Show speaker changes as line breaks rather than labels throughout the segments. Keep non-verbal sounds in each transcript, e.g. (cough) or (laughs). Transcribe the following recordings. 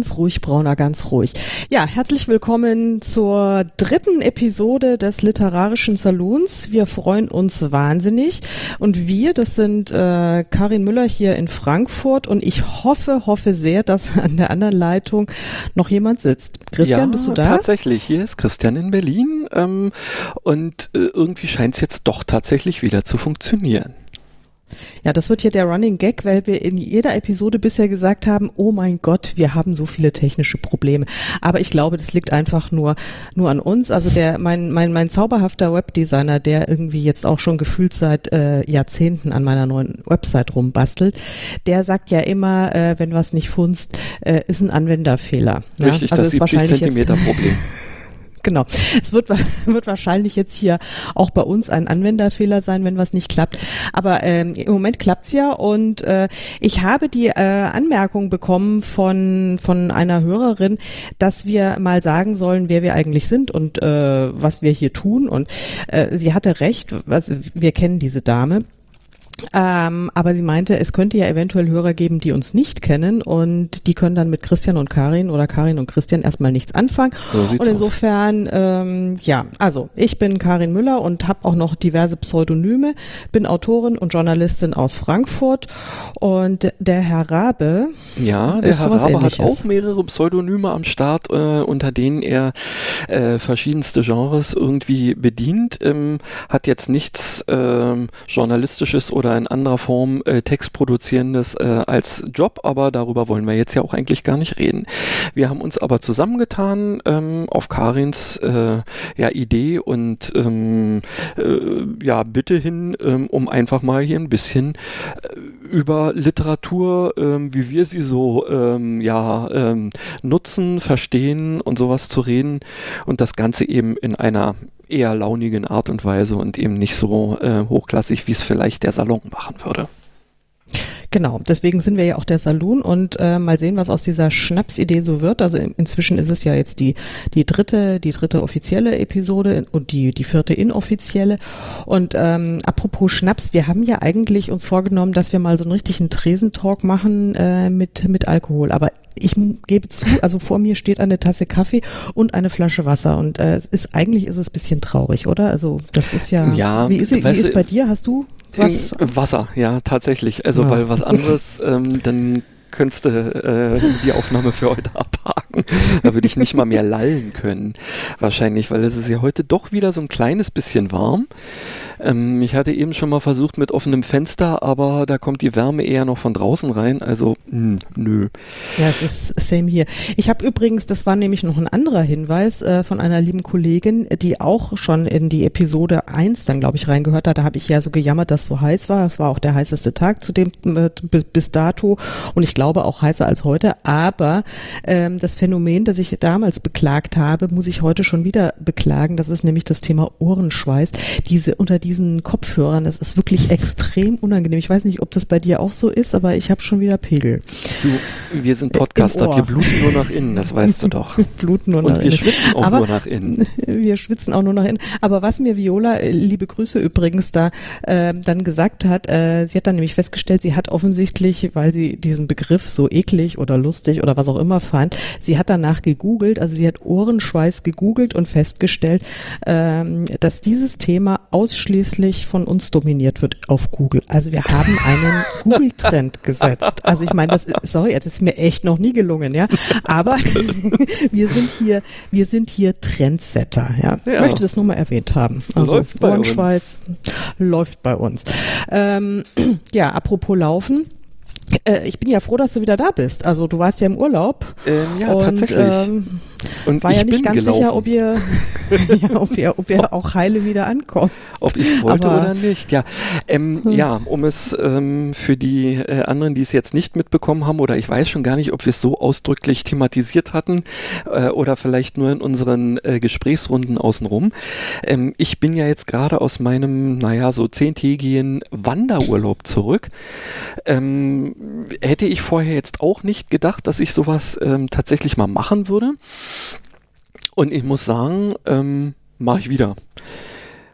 ganz ruhig, Brauner, ganz ruhig. Ja, herzlich willkommen zur dritten Episode des Literarischen Saloons. Wir freuen uns wahnsinnig. Und wir, das sind äh, Karin Müller hier in Frankfurt und ich hoffe, hoffe sehr, dass an der anderen Leitung noch jemand sitzt. Christian,
ja,
bist du da?
Tatsächlich, hier ist Christian in Berlin ähm, und äh, irgendwie scheint es jetzt doch tatsächlich wieder zu funktionieren.
Ja, das wird hier der Running Gag, weil wir in jeder Episode bisher gesagt haben, oh mein Gott, wir haben so viele technische Probleme. Aber ich glaube, das liegt einfach nur, nur an uns. Also der, mein, mein, mein zauberhafter Webdesigner, der irgendwie jetzt auch schon gefühlt seit äh, Jahrzehnten an meiner neuen Website rumbastelt, der sagt ja immer, äh, wenn was nicht funzt, äh, ist ein Anwenderfehler.
Richtig,
ja?
also das 70 Zentimeter Problem. (laughs)
Genau. Es wird, (laughs) wird wahrscheinlich jetzt hier auch bei uns ein Anwenderfehler sein, wenn was nicht klappt. Aber ähm, im Moment klappt's ja und äh, ich habe die äh, Anmerkung bekommen von, von einer Hörerin, dass wir mal sagen sollen, wer wir eigentlich sind und äh, was wir hier tun. Und äh, sie hatte recht, also wir kennen diese Dame. Ähm, aber sie meinte, es könnte ja eventuell Hörer geben, die uns nicht kennen und die können dann mit Christian und Karin oder Karin und Christian erstmal nichts anfangen. So und insofern, ähm, ja, also ich bin Karin Müller und habe auch noch diverse Pseudonyme, bin Autorin und Journalistin aus Frankfurt und der Herr Rabe.
Ja, der Herr Rabe hat auch mehrere Pseudonyme am Start, äh, unter denen er äh, verschiedenste Genres irgendwie bedient, ähm, hat jetzt nichts äh, Journalistisches oder oder in anderer Form äh, Text produzierendes äh, als Job, aber darüber wollen wir jetzt ja auch eigentlich gar nicht reden. Wir haben uns aber zusammengetan ähm, auf Karins äh, ja, Idee und ähm, äh, ja, Bitte hin, ähm, um einfach mal hier ein bisschen äh, über Literatur, ähm, wie wir sie so ähm, ja, nutzen, verstehen und sowas zu reden und das Ganze eben in einer eher launigen Art und Weise und eben nicht so äh, hochklassig, wie es vielleicht der Salon machen würde.
Genau, deswegen sind wir ja auch der Saloon und äh, mal sehen, was aus dieser Schnapsidee so wird. Also in, inzwischen ist es ja jetzt die, die dritte, die dritte offizielle Episode und die, die vierte inoffizielle. Und ähm, apropos Schnaps, wir haben ja eigentlich uns vorgenommen, dass wir mal so einen richtigen Tresentalk machen äh, mit, mit Alkohol. Aber ich gebe zu, also vor mir steht eine Tasse Kaffee und eine Flasche Wasser und äh, es ist eigentlich ist es ein bisschen traurig, oder? Also das ist ja.
Ja.
Wie ist, wie ist bei dir? Hast du
was? Wasser, ja, tatsächlich. Also, ja. weil was anderes, ähm, dann könntest du äh, die Aufnahme für heute abhaken. Da würde ich nicht mal mehr lallen können. Wahrscheinlich, weil es ist ja heute doch wieder so ein kleines bisschen warm. Ähm, ich hatte eben schon mal versucht mit offenem Fenster, aber da kommt die Wärme eher noch von draußen rein. Also, mh, hm, nö.
Ja, es ist same hier. Ich habe übrigens, das war nämlich noch ein anderer Hinweis äh, von einer lieben Kollegin, die auch schon in die Episode 1 dann, glaube ich, reingehört hat. Da habe ich ja so gejammert, dass es so heiß war. Es war auch der heißeste Tag zu dem äh, bis dato und ich glaube auch heißer als heute. Aber ähm, das Phänomen, das ich damals beklagt habe, muss ich heute schon wieder beklagen. Das ist nämlich das Thema Ohrenschweiß. Diese unter die diesen Kopfhörern. Das ist wirklich extrem unangenehm. Ich weiß nicht, ob das bei dir auch so ist, aber ich habe schon wieder Pegel.
Du, wir sind Podcaster, wir bluten nur nach innen, das weißt du (laughs) doch.
bluten nur
Und
nach
wir schwitzen auch aber nur nach innen. (laughs)
Wir schwitzen auch nur nach innen. Aber was mir Viola, äh, liebe Grüße übrigens, da äh, dann gesagt hat, äh, sie hat dann nämlich festgestellt, sie hat offensichtlich, weil sie diesen Begriff so eklig oder lustig oder was auch immer fand, sie hat danach gegoogelt, also sie hat Ohrenschweiß gegoogelt und festgestellt, ähm, dass dieses Thema ausschließlich ausschließlich von uns dominiert wird auf Google. Also wir haben einen Google-Trend gesetzt. Also ich meine, das ist, sorry, das ist mir echt noch nie gelungen, ja. Aber (laughs) wir sind hier, wir sind hier Trendsetter, ja. ja. Ich möchte das nur mal erwähnt haben.
Also läuft bei uns.
läuft bei uns. Ähm, (clears throat) ja, apropos Laufen. Äh, ich bin ja froh, dass du wieder da bist. Also du warst ja im Urlaub.
Ähm, ja, und, tatsächlich. Ähm,
und war ja nicht ganz gelaufen. sicher, ob ihr, (laughs) ja, ob ihr, ob ihr auch heile wieder ankommt.
Ob ich wollte Aber, oder nicht, ja. Ähm, hm. Ja, um es ähm, für die äh, anderen, die es jetzt nicht mitbekommen haben, oder ich weiß schon gar nicht, ob wir es so ausdrücklich thematisiert hatten äh, oder vielleicht nur in unseren äh, Gesprächsrunden außenrum. Ähm, ich bin ja jetzt gerade aus meinem, naja, so zehntägigen Wanderurlaub zurück. Ähm, hätte ich vorher jetzt auch nicht gedacht, dass ich sowas ähm, tatsächlich mal machen würde. Und ich muss sagen, ähm, mache ich wieder.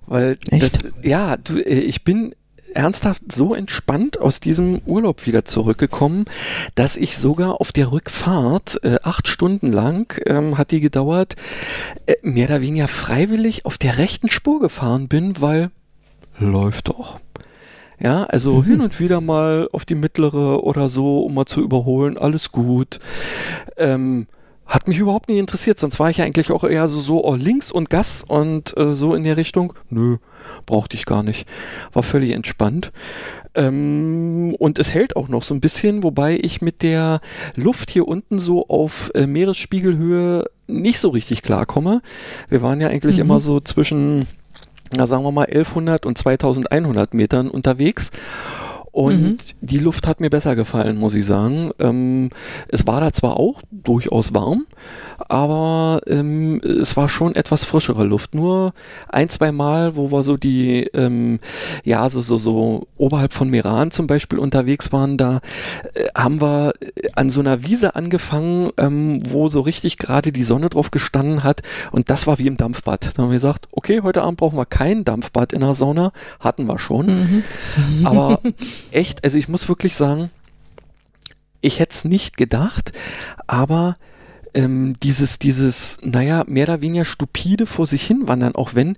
Weil
Echt?
das, ja, du, äh, ich bin ernsthaft so entspannt aus diesem Urlaub wieder zurückgekommen, dass ich sogar auf der Rückfahrt äh, acht Stunden lang ähm, hat die gedauert, äh, mehr oder weniger freiwillig auf der rechten Spur gefahren bin, weil läuft doch. Ja, also mhm. hin und wieder mal auf die mittlere oder so, um mal zu überholen, alles gut. Ähm, hat mich überhaupt nicht interessiert, sonst war ich eigentlich auch eher so, so oh, links und Gas und äh, so in der Richtung. Nö, brauchte ich gar nicht. War völlig entspannt. Ähm, und es hält auch noch so ein bisschen, wobei ich mit der Luft hier unten so auf äh, Meeresspiegelhöhe nicht so richtig klarkomme. Wir waren ja eigentlich mhm. immer so zwischen, na, sagen wir mal, 1100 und 2100 Metern unterwegs. Und mhm. die Luft hat mir besser gefallen, muss ich sagen. Ähm, es war da zwar auch durchaus warm, aber ähm, es war schon etwas frischere Luft. Nur ein, zwei Mal, wo wir so die, ähm, ja, so, so, so oberhalb von Meran zum Beispiel unterwegs waren, da äh, haben wir äh, an so einer Wiese angefangen, ähm, wo so richtig gerade die Sonne drauf gestanden hat und das war wie im Dampfbad. Da haben wir gesagt, okay, heute Abend brauchen wir kein Dampfbad in der Sauna, hatten wir schon. Mhm. Aber (laughs) echt, also ich muss wirklich sagen, ich hätte es nicht gedacht, aber ähm, dieses, dieses, naja, mehr oder weniger stupide vor sich hin wandern, auch wenn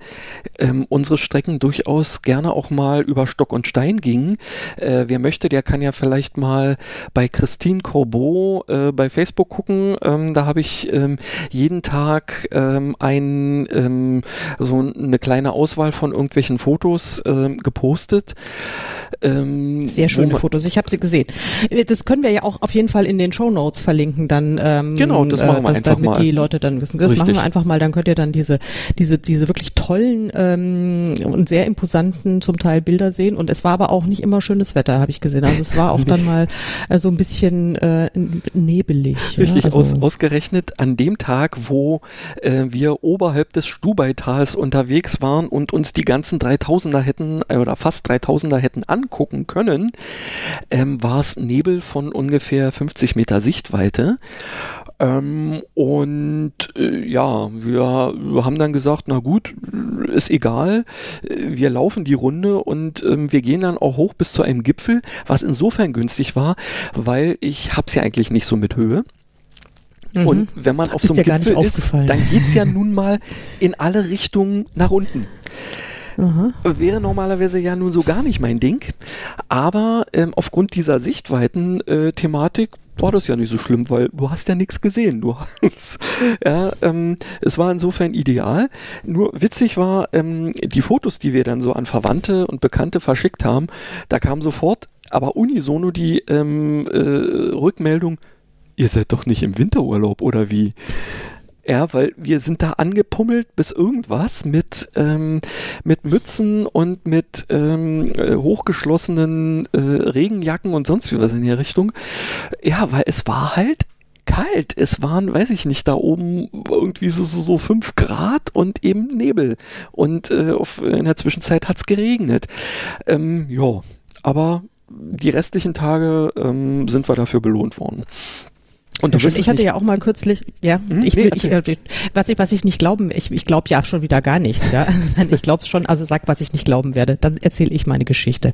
ähm, unsere Strecken durchaus gerne auch mal über Stock und Stein gingen. Äh, wer möchte, der kann ja vielleicht mal bei Christine Corbeau äh, bei Facebook gucken. Ähm, da habe ich ähm, jeden Tag ähm, ein, ähm, so eine kleine Auswahl von irgendwelchen Fotos gepostet.
Sehr schöne Fotos, ich habe sie gesehen. Äh, das können wir ja auch auf jeden Fall in den Show Notes verlinken, dann
genau, das machen wir äh, einfach
damit
mal.
die Leute dann wissen. Das Richtig. machen wir einfach mal, dann könnt ihr dann diese, diese, diese wirklich tollen ähm, und sehr imposanten zum Teil Bilder sehen. Und es war aber auch nicht immer schönes Wetter, habe ich gesehen. Also es war auch (laughs) dann mal äh, so ein bisschen äh, nebelig.
Richtig, ja? also, aus, ausgerechnet an dem Tag, wo äh, wir oberhalb des Stubaitals unterwegs waren und uns die ganzen 3000er hätten, äh, oder fast 3000er hätten angucken können, ähm, war es Nebel von ungefähr 50 Meter Sichtweite. Ähm, und äh, ja, wir, wir, haben dann gesagt, na gut, ist egal, wir laufen die Runde und ähm, wir gehen dann auch hoch bis zu einem Gipfel, was insofern günstig war, weil ich hab's ja eigentlich nicht so mit Höhe. Mhm. Und wenn man auf so einem Gipfel ist, dann geht's ja nun mal in alle Richtungen nach unten. Aha. Wäre normalerweise ja nun so gar nicht mein Ding. Aber ähm, aufgrund dieser Sichtweiten-Thematik äh, war das ja nicht so schlimm, weil du hast ja nichts gesehen. Du hast, ja, ähm, es war insofern ideal. Nur witzig war, ähm, die Fotos, die wir dann so an Verwandte und Bekannte verschickt haben, da kam sofort, aber unisono die ähm, äh, Rückmeldung, ihr seid doch nicht im Winterurlaub oder wie? Ja, weil wir sind da angepummelt bis irgendwas mit, ähm, mit Mützen und mit ähm, äh, hochgeschlossenen äh, Regenjacken und sonst wie was in der Richtung. Ja, weil es war halt kalt. Es waren, weiß ich nicht, da oben irgendwie so, so, so fünf Grad und eben Nebel. Und äh, auf, in der Zwischenzeit hat's geregnet. Ähm, ja, aber die restlichen Tage ähm, sind wir dafür belohnt worden.
Und du ich hatte ja auch mal kürzlich, ja, hm? ich, nee, ich, was ich, was ich nicht glauben, ich, ich glaube ja schon wieder gar nichts, ja. (laughs) ich glaube schon, also sag, was ich nicht glauben werde, dann erzähle ich meine Geschichte.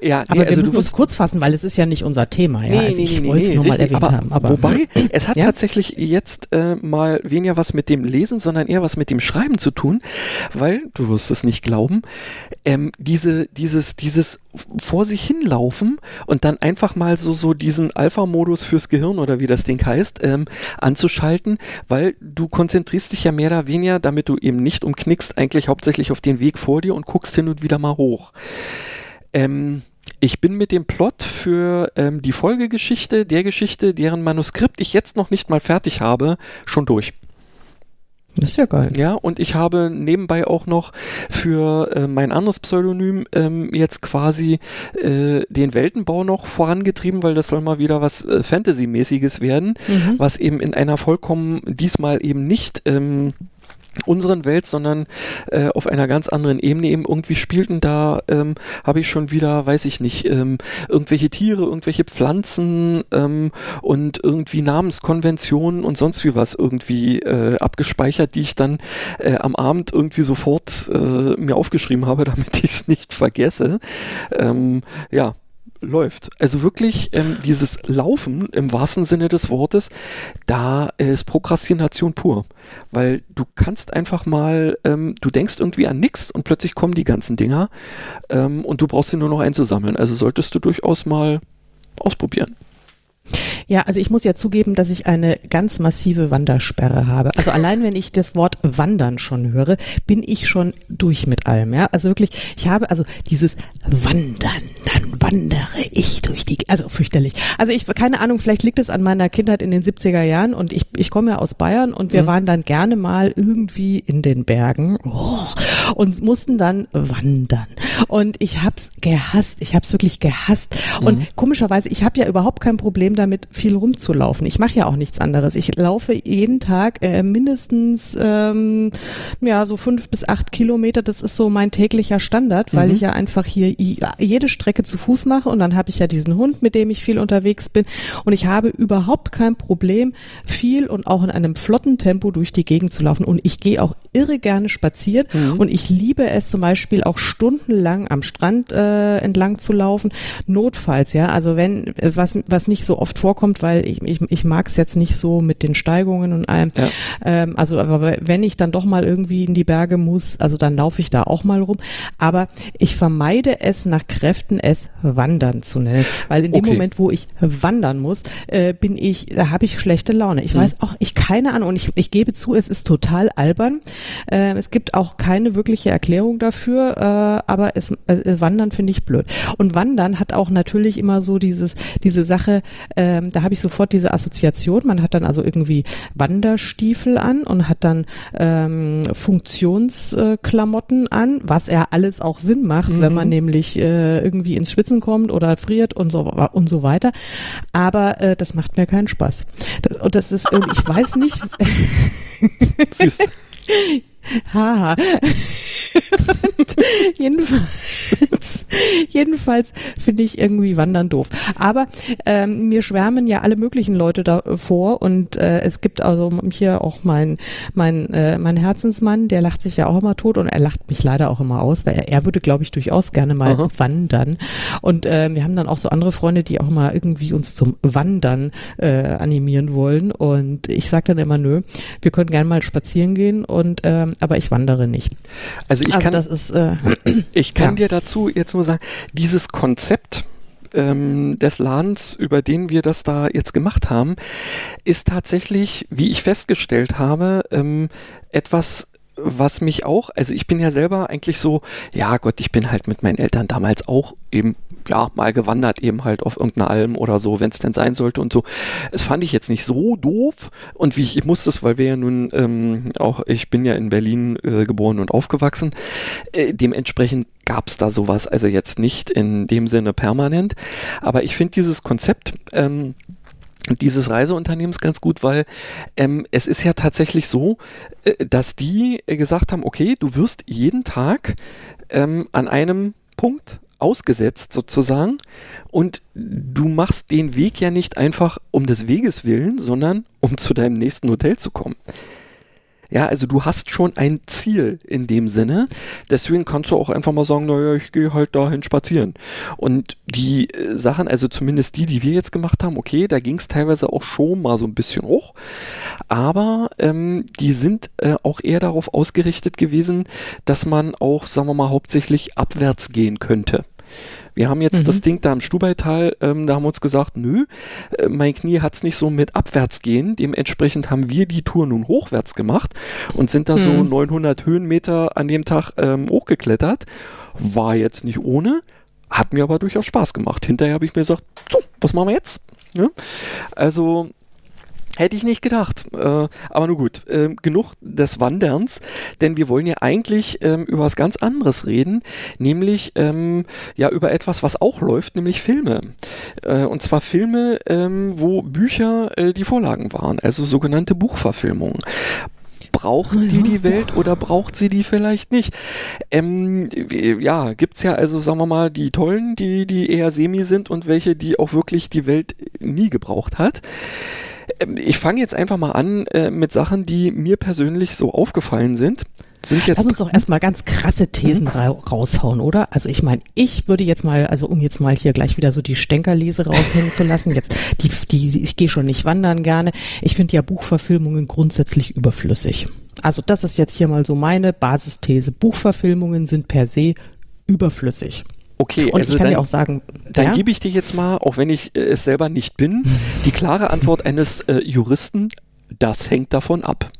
Ja, nee, aber wir also müssen uns kurz fassen, weil es ist ja nicht unser Thema, ja. Nee, also ich wollte es nur mal erwähnt
aber,
haben.
Aber wobei, (laughs) es hat ja? tatsächlich jetzt äh, mal weniger was mit dem Lesen, sondern eher was mit dem Schreiben zu tun, weil, du wirst es nicht glauben, ähm, diese, dieses, dieses vor sich hinlaufen und dann einfach mal so, so diesen Alpha-Modus fürs Gehirn oder wie das Ding heißt, ähm, anzuschalten, weil du konzentrierst dich ja mehr oder weniger, damit du eben nicht umknickst, eigentlich hauptsächlich auf den Weg vor dir und guckst hin und wieder mal hoch. Ähm, ich bin mit dem Plot für ähm, die Folgegeschichte, der Geschichte, deren Manuskript ich jetzt noch nicht mal fertig habe, schon durch.
Das ist ja geil.
Ja, und ich habe nebenbei auch noch für äh, mein anderes Pseudonym ähm, jetzt quasi äh, den Weltenbau noch vorangetrieben, weil das soll mal wieder was äh, Fantasy-mäßiges werden, mhm. was eben in einer vollkommen diesmal eben nicht ähm, unseren Welt, sondern äh, auf einer ganz anderen Ebene eben irgendwie spielten. Da ähm, habe ich schon wieder, weiß ich nicht, ähm, irgendwelche Tiere, irgendwelche Pflanzen ähm, und irgendwie Namenskonventionen und sonst wie was irgendwie äh, abgespeichert, die ich dann äh, am Abend irgendwie sofort äh, mir aufgeschrieben habe, (laughs) damit ich es nicht vergesse. Ähm, ja, läuft. Also wirklich ähm, dieses Laufen im wahrsten Sinne des Wortes, da ist Prokrastination pur. Weil du kannst einfach mal, ähm, du denkst irgendwie an nichts und plötzlich kommen die ganzen Dinger ähm, und du brauchst sie nur noch einzusammeln. Also solltest du durchaus mal ausprobieren.
Ja, also ich muss ja zugeben, dass ich eine ganz massive Wandersperre habe. Also allein wenn ich das Wort Wandern schon höre, bin ich schon durch mit allem. Ja, also wirklich, ich habe also dieses Wandern, dann wandere ich durch die, also fürchterlich. Also ich, keine Ahnung, vielleicht liegt es an meiner Kindheit in den 70er Jahren und ich, ich komme ja aus Bayern und wir mhm. waren dann gerne mal irgendwie in den Bergen oh, und mussten dann wandern. Und ich hab's gehasst, ich hab's wirklich gehasst. Und mhm. komischerweise, ich habe ja überhaupt kein Problem damit, viel rumzulaufen. Ich mache ja auch nichts anderes. Ich laufe jeden Tag äh, mindestens ähm, ja so fünf bis acht Kilometer. Das ist so mein täglicher Standard, weil mhm. ich ja einfach hier jede Strecke zu Fuß mache und dann habe ich ja diesen Hund, mit dem ich viel unterwegs bin. Und ich habe überhaupt kein Problem, viel und auch in einem flotten Tempo durch die Gegend zu laufen. Und ich gehe auch irre gerne spazieren mhm. und ich liebe es zum Beispiel auch stundenlang am Strand äh, entlang zu laufen. Notfalls, ja, also wenn was was nicht so oft vorkommt, weil ich, ich, ich mag es jetzt nicht so mit den Steigungen und allem. Ja. Ähm, also aber wenn ich dann doch mal irgendwie in die Berge muss, also dann laufe ich da auch mal rum. Aber ich vermeide es nach Kräften, es Wandern zu nennen, weil in dem okay. Moment, wo ich wandern muss, äh, bin ich, da habe ich schlechte Laune. Ich hm. weiß auch, ich keine Ahnung und ich, ich gebe zu, es ist total albern. Äh, es gibt auch keine wirkliche Erklärung dafür, äh, aber es äh, Wandern finde ich blöd. Und Wandern hat auch natürlich immer so dieses diese Sache, ähm, da habe ich sofort diese Assoziation. Man hat dann also irgendwie Wanderstiefel an und hat dann ähm, Funktionsklamotten äh, an, was ja alles auch Sinn macht, mhm. wenn man nämlich äh, irgendwie ins Schwitzen kommt oder friert und so und so weiter. Aber äh, das macht mir keinen Spaß. Das, und das ist, ich weiß nicht. Siehst (laughs) Haha. (laughs) jedenfalls, jedenfalls finde ich irgendwie Wandern doof. Aber ähm, mir schwärmen ja alle möglichen Leute davor und äh, es gibt also hier auch mein mein äh, mein Herzensmann, der lacht sich ja auch immer tot und er lacht mich leider auch immer aus, weil er, er würde, glaube ich, durchaus gerne mal Aha. wandern. Und äh, wir haben dann auch so andere Freunde, die auch mal irgendwie uns zum Wandern äh, animieren wollen. Und ich sage dann immer, nö, wir können gerne mal spazieren gehen und ähm, aber ich wandere nicht.
Also ich also kann, das ist, äh, (clears throat) ich kann ja. dir dazu jetzt nur sagen, dieses Konzept ähm, des Ladens, über den wir das da jetzt gemacht haben, ist tatsächlich, wie ich festgestellt habe, ähm, etwas was mich auch, also ich bin ja selber eigentlich so, ja Gott, ich bin halt mit meinen Eltern damals auch eben, ja, mal gewandert, eben halt auf irgendeiner Alm oder so, wenn es denn sein sollte und so. Es fand ich jetzt nicht so doof und wie ich, ich musste es, weil wir ja nun ähm, auch, ich bin ja in Berlin äh, geboren und aufgewachsen, äh, dementsprechend gab es da sowas, also jetzt nicht in dem Sinne permanent, aber ich finde dieses Konzept, ähm, dieses Reiseunternehmens ganz gut, weil ähm, es ist ja tatsächlich so, äh, dass die äh, gesagt haben, okay, du wirst jeden Tag ähm, an einem Punkt ausgesetzt sozusagen und du machst den Weg ja nicht einfach um des Weges willen, sondern um zu deinem nächsten Hotel zu kommen. Ja, also du hast schon ein Ziel in dem Sinne. Deswegen kannst du auch einfach mal sagen, naja, ich gehe halt dahin spazieren. Und die äh, Sachen, also zumindest die, die wir jetzt gemacht haben, okay, da ging es teilweise auch schon mal so ein bisschen hoch. Aber ähm, die sind äh, auch eher darauf ausgerichtet gewesen, dass man auch, sagen wir mal, hauptsächlich abwärts gehen könnte. Wir haben jetzt mhm. das Ding da im Stubaital, ähm, da haben wir uns gesagt, nö, äh, mein Knie hat's nicht so mit abwärts gehen. Dementsprechend haben wir die Tour nun hochwärts gemacht und sind da mhm. so 900 Höhenmeter an dem Tag ähm, hochgeklettert. War jetzt nicht ohne, hat mir aber durchaus Spaß gemacht. Hinterher habe ich mir gesagt, so, was machen wir jetzt? Ja? Also Hätte ich nicht gedacht. Äh, aber nur gut, äh, genug des Wanderns, denn wir wollen ja eigentlich ähm, über was ganz anderes reden, nämlich ähm, ja über etwas, was auch läuft, nämlich Filme. Äh, und zwar Filme, ähm, wo Bücher äh, die Vorlagen waren, also sogenannte Buchverfilmungen. braucht die die Welt oder braucht sie die vielleicht nicht? Ähm, ja, gibt's ja also, sagen wir mal, die tollen, die, die eher semi sind und welche, die auch wirklich die Welt nie gebraucht hat. Ähm, ich fange jetzt einfach mal an äh, mit Sachen, die mir persönlich so aufgefallen sind. Sind
jetzt Lass uns doch erstmal ganz krasse Thesen mhm. ra raushauen, oder? Also ich meine, ich würde jetzt mal, also um jetzt mal hier gleich wieder so die Stänkerlese raushängen zu lassen, jetzt die, die ich gehe schon nicht wandern gerne. Ich finde ja Buchverfilmungen grundsätzlich überflüssig. Also das ist jetzt hier mal so meine Basisthese. Buchverfilmungen sind per se überflüssig.
Okay,
und also ich kann dann, dir auch sagen,
dann ja? gebe ich dir jetzt mal, auch wenn ich äh, es selber nicht bin, die klare Antwort eines äh, Juristen, das hängt davon ab.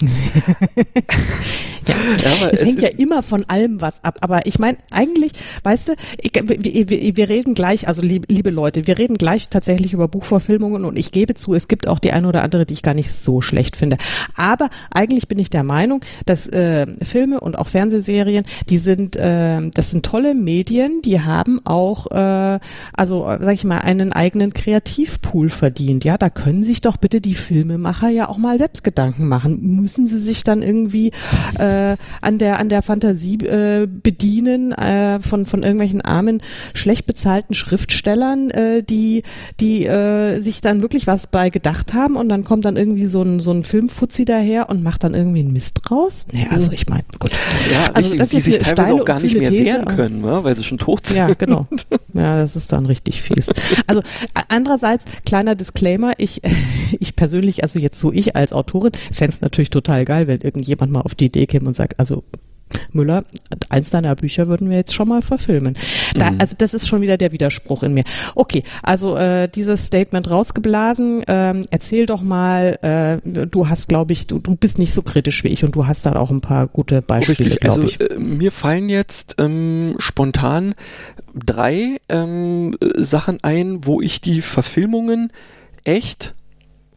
Ja, (laughs) ja es hängt ja immer von allem was ab. Aber ich meine, eigentlich, weißt du, ich, wir, wir, reden gleich, also liebe, liebe, Leute, wir reden gleich tatsächlich über Buchverfilmungen und ich gebe zu, es gibt auch die eine oder andere, die ich gar nicht so schlecht finde. Aber eigentlich bin ich der Meinung, dass äh, Filme und auch Fernsehserien, die sind, äh, das sind tolle Medien, die haben auch, äh, also sag ich mal, einen eigenen Kreativpool verdient. Ja, da können sich doch bitte die Filmemacher ja auch mal selbst Gedanken machen. Müssen sie sich dann irgendwie äh, an der an der Fantasie äh, bedienen äh, von von irgendwelchen armen schlecht bezahlten Schriftstellern, äh, die die äh, sich dann wirklich was bei gedacht haben und dann kommt dann irgendwie so ein so ein Filmfuzzi daher und macht dann irgendwie einen Mist draus. Nee, also ich meine, gut.
Ja, also richtig, das die sich teilweise auch gar nicht mehr These, wehren können, ne? weil sie schon tot sind.
Ja, genau. (laughs) Ja, das ist dann richtig fies. Also andererseits kleiner Disclaimer, ich (laughs) ich persönlich, also jetzt so ich als Autorin, fände es natürlich total geil, wenn irgendjemand mal auf die Idee käme und sagt, also Müller, eins deiner Bücher würden wir jetzt schon mal verfilmen. Da, mhm. Also das ist schon wieder der Widerspruch in mir. Okay, also äh, dieses Statement rausgeblasen. Ähm, erzähl doch mal, äh, du hast, glaube ich, du, du bist nicht so kritisch wie ich und du hast dann auch ein paar gute Beispiele, glaube also, ich.
Äh, mir fallen jetzt ähm, spontan drei ähm, Sachen ein, wo ich die Verfilmungen echt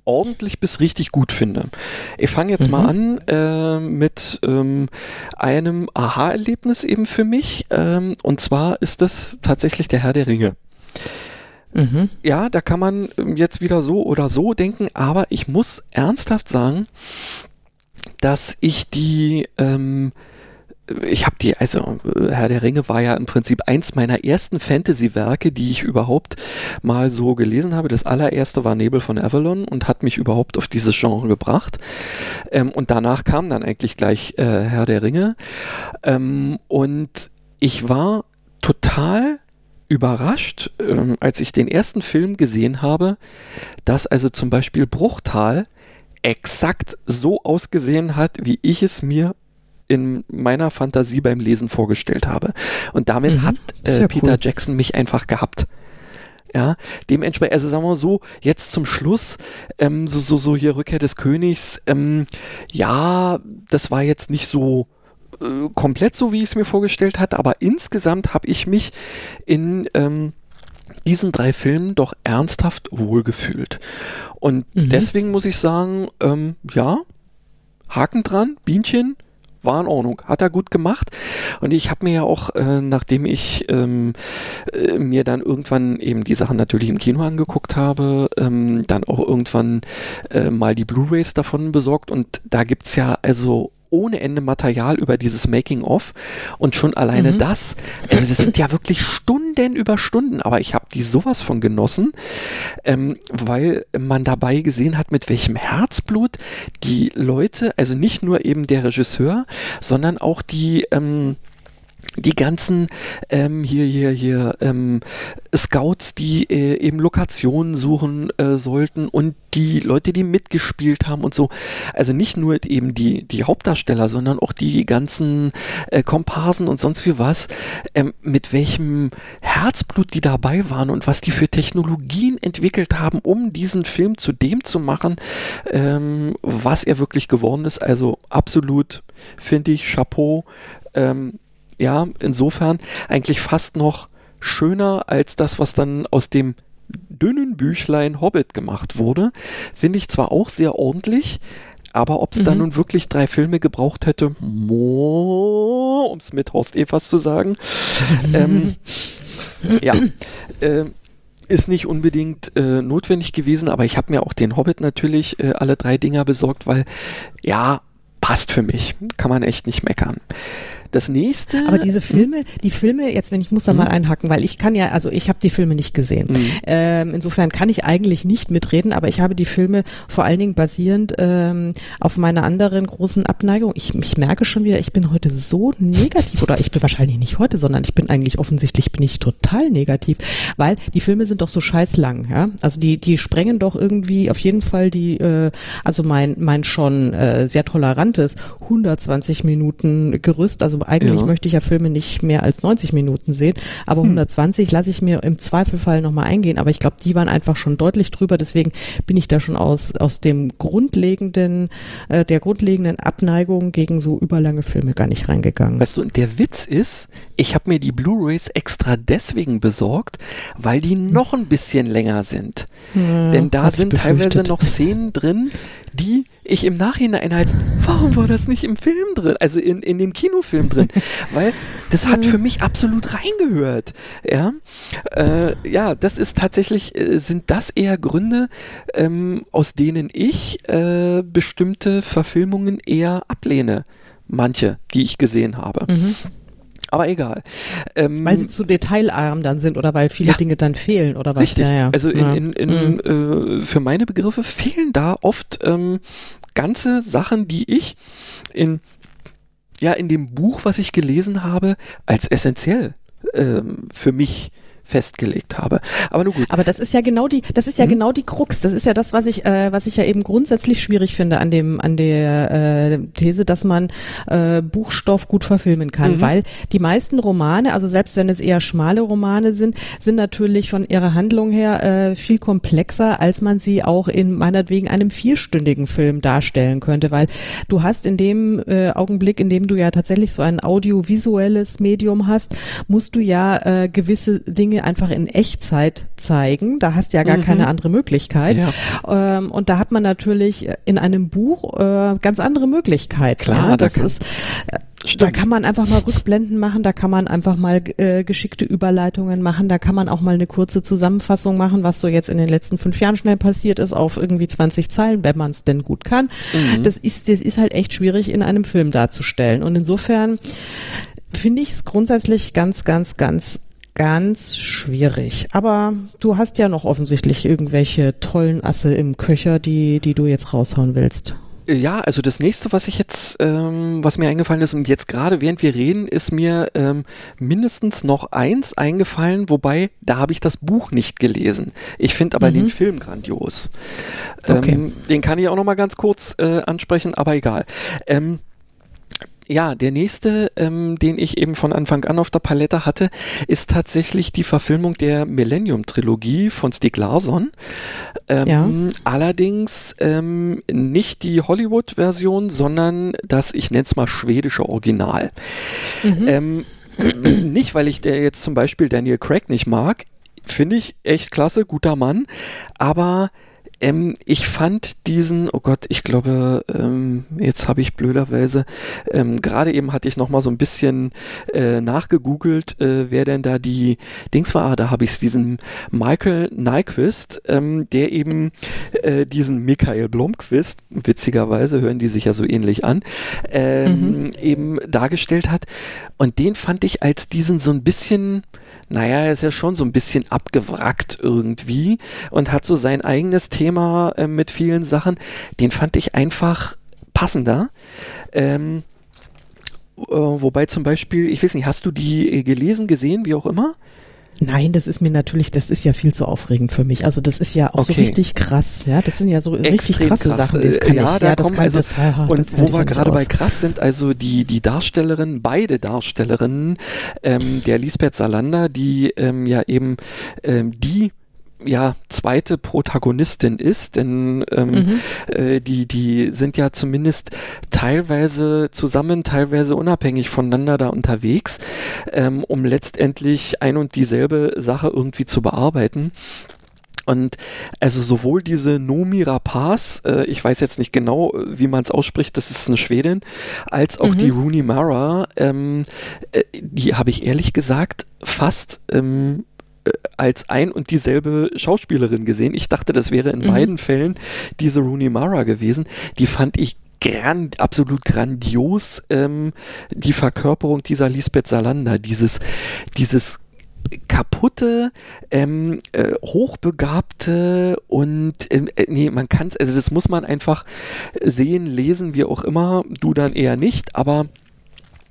ordentlich bis richtig gut finde. Ich fange jetzt mhm. mal an äh, mit ähm, einem Aha-Erlebnis eben für mich. Ähm, und zwar ist das tatsächlich der Herr der Ringe. Mhm. Ja, da kann man ähm, jetzt wieder so oder so denken, aber ich muss ernsthaft sagen, dass ich die ähm, ich habe die, also Herr der Ringe war ja im Prinzip eins meiner ersten Fantasy-Werke, die ich überhaupt mal so gelesen habe. Das allererste war Nebel von Avalon und hat mich überhaupt auf dieses Genre gebracht. Ähm, und danach kam dann eigentlich gleich äh, Herr der Ringe. Ähm, und ich war total überrascht, ähm, als ich den ersten Film gesehen habe, dass also zum Beispiel Bruchtal exakt so ausgesehen hat, wie ich es mir in meiner Fantasie beim Lesen vorgestellt habe. Und damit mhm, hat äh, Peter cool. Jackson mich einfach gehabt. Ja, dementsprechend, also sagen wir mal so, jetzt zum Schluss, ähm, so, so, so hier Rückkehr des Königs, ähm, ja, das war jetzt nicht so äh, komplett so, wie ich es mir vorgestellt hatte, aber insgesamt habe ich mich in ähm, diesen drei Filmen doch ernsthaft wohlgefühlt. Und mhm. deswegen muss ich sagen, ähm, ja, Haken dran, Bienchen, war in Ordnung, hat er gut gemacht. Und ich habe mir ja auch, äh, nachdem ich ähm, äh, mir dann irgendwann eben die Sachen natürlich im Kino angeguckt habe, ähm, dann auch irgendwann äh, mal die Blu-rays davon besorgt. Und da gibt's ja also ohne Ende Material über dieses Making-of und schon alleine mhm. das, also das sind ja wirklich Stunden über Stunden, aber ich habe die sowas von genossen, ähm, weil man dabei gesehen hat, mit welchem Herzblut die Leute, also nicht nur eben der Regisseur, sondern auch die ähm, die ganzen ähm, hier hier hier ähm, Scouts, die äh, eben Lokationen suchen äh, sollten und die Leute, die mitgespielt haben und so. Also nicht nur eben die die Hauptdarsteller, sondern auch die ganzen äh, Komparsen und sonst wie was. Ähm, mit welchem Herzblut die dabei waren und was die für Technologien entwickelt haben, um diesen Film zu dem zu machen, ähm, was er wirklich geworden ist. Also absolut finde ich Chapeau. Ähm, ja, insofern eigentlich fast noch schöner als das, was dann aus dem dünnen Büchlein Hobbit gemacht wurde. Finde ich zwar auch sehr ordentlich, aber ob es mhm. dann nun wirklich drei Filme gebraucht hätte, um es mit Horst Evers zu sagen, (laughs) ähm, ja, äh, ist nicht unbedingt äh, notwendig gewesen, aber ich habe mir auch den Hobbit natürlich äh, alle drei Dinger besorgt, weil ja, passt für mich. Kann man echt nicht meckern. Das nächste.
Aber diese hm? Filme, die Filme, jetzt wenn ich muss da mhm. mal einhacken, weil ich kann ja, also ich habe die Filme nicht gesehen. Mhm. Ähm, insofern kann ich eigentlich nicht mitreden, aber ich habe die Filme vor allen Dingen basierend ähm, auf meiner anderen großen Abneigung. Ich, ich merke schon wieder, ich bin heute so negativ oder ich bin wahrscheinlich nicht heute, sondern ich bin eigentlich offensichtlich bin ich total negativ, weil die Filme sind doch so scheiß lang, ja. Also die die sprengen doch irgendwie auf jeden Fall die, äh, also mein mein schon äh, sehr tolerantes 120 Minuten Gerüst, also eigentlich ja. möchte ich ja Filme nicht mehr als 90 Minuten sehen, aber hm. 120 lasse ich mir im Zweifelfall nochmal eingehen, aber ich glaube, die waren einfach schon deutlich drüber, deswegen bin ich da schon aus, aus dem grundlegenden, äh, der grundlegenden Abneigung gegen so überlange Filme gar nicht reingegangen.
Weißt du, der Witz ist, ich habe mir die Blu-rays extra deswegen besorgt, weil die noch ein bisschen länger sind. Ja, Denn da sind teilweise noch Szenen drin, die ich im Nachhinein halt, warum war das nicht im Film drin? Also in, in dem Kinofilm drin. (laughs) Weil das hat für mich absolut reingehört. Ja, äh, ja das ist tatsächlich, äh, sind das eher Gründe, ähm, aus denen ich äh, bestimmte Verfilmungen eher ablehne. Manche, die ich gesehen habe. Mhm. Aber egal.
Ähm, weil sie zu detailarm dann sind oder weil viele ja, Dinge dann fehlen oder was?
Richtig. Ja, ja. Also in, in, in, mhm. äh, für meine Begriffe fehlen da oft ähm, ganze Sachen, die ich in ja in dem Buch, was ich gelesen habe, als essentiell ähm, für mich festgelegt habe. Aber nur gut.
Aber das ist ja genau die, das ist ja mhm. genau die Krux. Das ist ja das, was ich, äh, was ich ja eben grundsätzlich schwierig finde an dem, an der äh, These, dass man äh, Buchstoff gut verfilmen kann, mhm. weil die meisten Romane, also selbst wenn es eher schmale Romane sind, sind natürlich von ihrer Handlung her äh, viel komplexer, als man sie auch in meinetwegen einem vierstündigen Film darstellen könnte, weil du hast in dem äh, Augenblick, in dem du ja tatsächlich so ein audiovisuelles Medium hast, musst du ja äh, gewisse Dinge einfach in Echtzeit zeigen. Da hast du ja gar mhm. keine andere Möglichkeit. Ja. Ähm, und da hat man natürlich in einem Buch äh, ganz andere Möglichkeiten.
Klar,
ja? das ist äh, Stimmt. Da kann man einfach mal Rückblenden machen, da kann man einfach mal äh, geschickte Überleitungen machen, da kann man auch mal eine kurze Zusammenfassung machen, was so jetzt in den letzten fünf Jahren schnell passiert ist, auf irgendwie 20 Zeilen, wenn man es denn gut kann. Mhm. Das ist, das ist halt echt schwierig in einem Film darzustellen. Und insofern finde ich es grundsätzlich ganz, ganz, ganz ganz schwierig. Aber du hast ja noch offensichtlich irgendwelche tollen Asse im Köcher, die, die du jetzt raushauen willst.
Ja, also das nächste, was ich jetzt, ähm, was mir eingefallen ist und jetzt gerade während wir reden, ist mir ähm, mindestens noch eins eingefallen, wobei da habe ich das Buch nicht gelesen. Ich finde aber mhm. den Film grandios. Okay. Ähm, den kann ich auch noch mal ganz kurz äh, ansprechen, aber egal. Ähm, ja, der nächste, ähm, den ich eben von Anfang an auf der Palette hatte, ist tatsächlich die Verfilmung der Millennium-Trilogie von Stieg Larsson. Ähm, ja. Allerdings ähm, nicht die Hollywood-Version, sondern das, ich nenne es mal schwedische Original. Mhm. Ähm, (clears throat) nicht, weil ich der jetzt zum Beispiel Daniel Craig nicht mag, finde ich echt klasse, guter Mann, aber ähm, ich fand diesen, oh Gott, ich glaube, ähm, jetzt habe ich blöderweise, ähm, gerade eben hatte ich noch mal so ein bisschen äh, nachgegoogelt, äh, wer denn da die Dings war. Ah, da habe ich es, diesen Michael Nyquist, ähm, der eben äh, diesen Michael Blomqvist, witzigerweise hören die sich ja so ähnlich an, ähm, mhm. eben dargestellt hat. Und den fand ich als diesen so ein bisschen naja, er ist ja schon so ein bisschen abgewrackt irgendwie und hat so sein eigenes Thema äh, mit vielen Sachen. Den fand ich einfach passender. Ähm, äh, wobei zum Beispiel, ich weiß nicht, hast du die äh, gelesen, gesehen, wie auch immer?
Nein, das ist mir natürlich, das ist ja viel zu aufregend für mich. Also das ist ja auch okay. so richtig krass, ja. Das sind ja so Extrem richtig krasse krass. Sachen, das kann ja, ich. Da ja, das kann
also, das, haha, Und das wo wir gerade bei krass sind, also die die Darstellerinnen, beide Darstellerinnen, ähm, der Lisbeth Salander, die ähm, ja eben ähm, die ja zweite Protagonistin ist, denn ähm, mhm. äh, die die sind ja zumindest teilweise zusammen, teilweise unabhängig voneinander da unterwegs, ähm, um letztendlich ein und dieselbe Sache irgendwie zu bearbeiten. Und also sowohl diese Nomi Rapaz, äh, ich weiß jetzt nicht genau, wie man es ausspricht, das ist eine Schwedin, als auch mhm. die Rooney Mara, ähm, äh, die habe ich ehrlich gesagt fast ähm, äh, als ein und dieselbe Schauspielerin gesehen. Ich dachte, das wäre in mhm. beiden Fällen diese Rooney Mara gewesen. Die fand ich grand, absolut grandios, ähm, die Verkörperung dieser Lisbeth Salander, dieses, dieses kaputte, ähm, äh, hochbegabte und ähm, äh, nee, man kann es, also das muss man einfach sehen, lesen, wie auch immer, du dann eher nicht, aber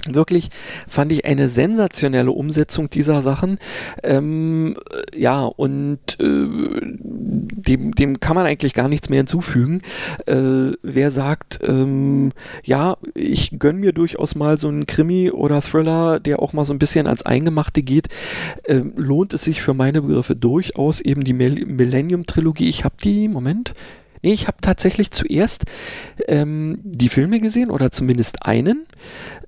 wirklich fand ich eine sensationelle Umsetzung dieser Sachen. Ähm, ja, und äh, dem, dem kann man eigentlich gar nichts mehr hinzufügen. Äh, wer sagt, ähm, ja, ich gönn mir durchaus mal so einen Krimi oder Thriller, der auch mal so ein bisschen ans Eingemachte geht, äh, lohnt es sich für meine Begriffe durchaus eben die Millennium-Trilogie. Ich habe die, Moment, Nee, ich habe tatsächlich zuerst ähm, die Filme gesehen oder zumindest einen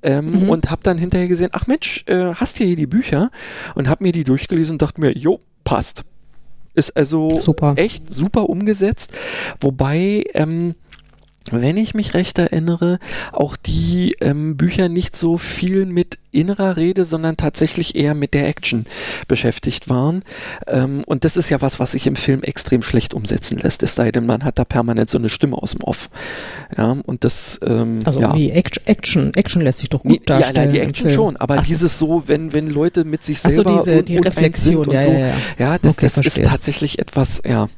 ähm, mhm. und habe dann hinterher gesehen, ach Mensch, äh, hast hier die Bücher und habe mir die durchgelesen und dachte mir, jo, passt. Ist also super. echt super umgesetzt, wobei ähm, wenn ich mich recht erinnere, auch die ähm, Bücher nicht so viel mit innerer Rede, sondern tatsächlich eher mit der Action beschäftigt waren. Ähm, und das ist ja was, was sich im Film extrem schlecht umsetzen lässt. Es sei denn, man hat da permanent so eine Stimme aus dem Off. Ja, und das. Ähm,
also
ja.
die Action, Action lässt sich doch gut darstellen.
Ja, nein, die Action schon, aber Ach dieses so, wenn, wenn Leute mit sich selber
so, diese, die Reflexion
und
ja,
so,
ja, ja.
ja das, okay, das ist tatsächlich etwas, ja,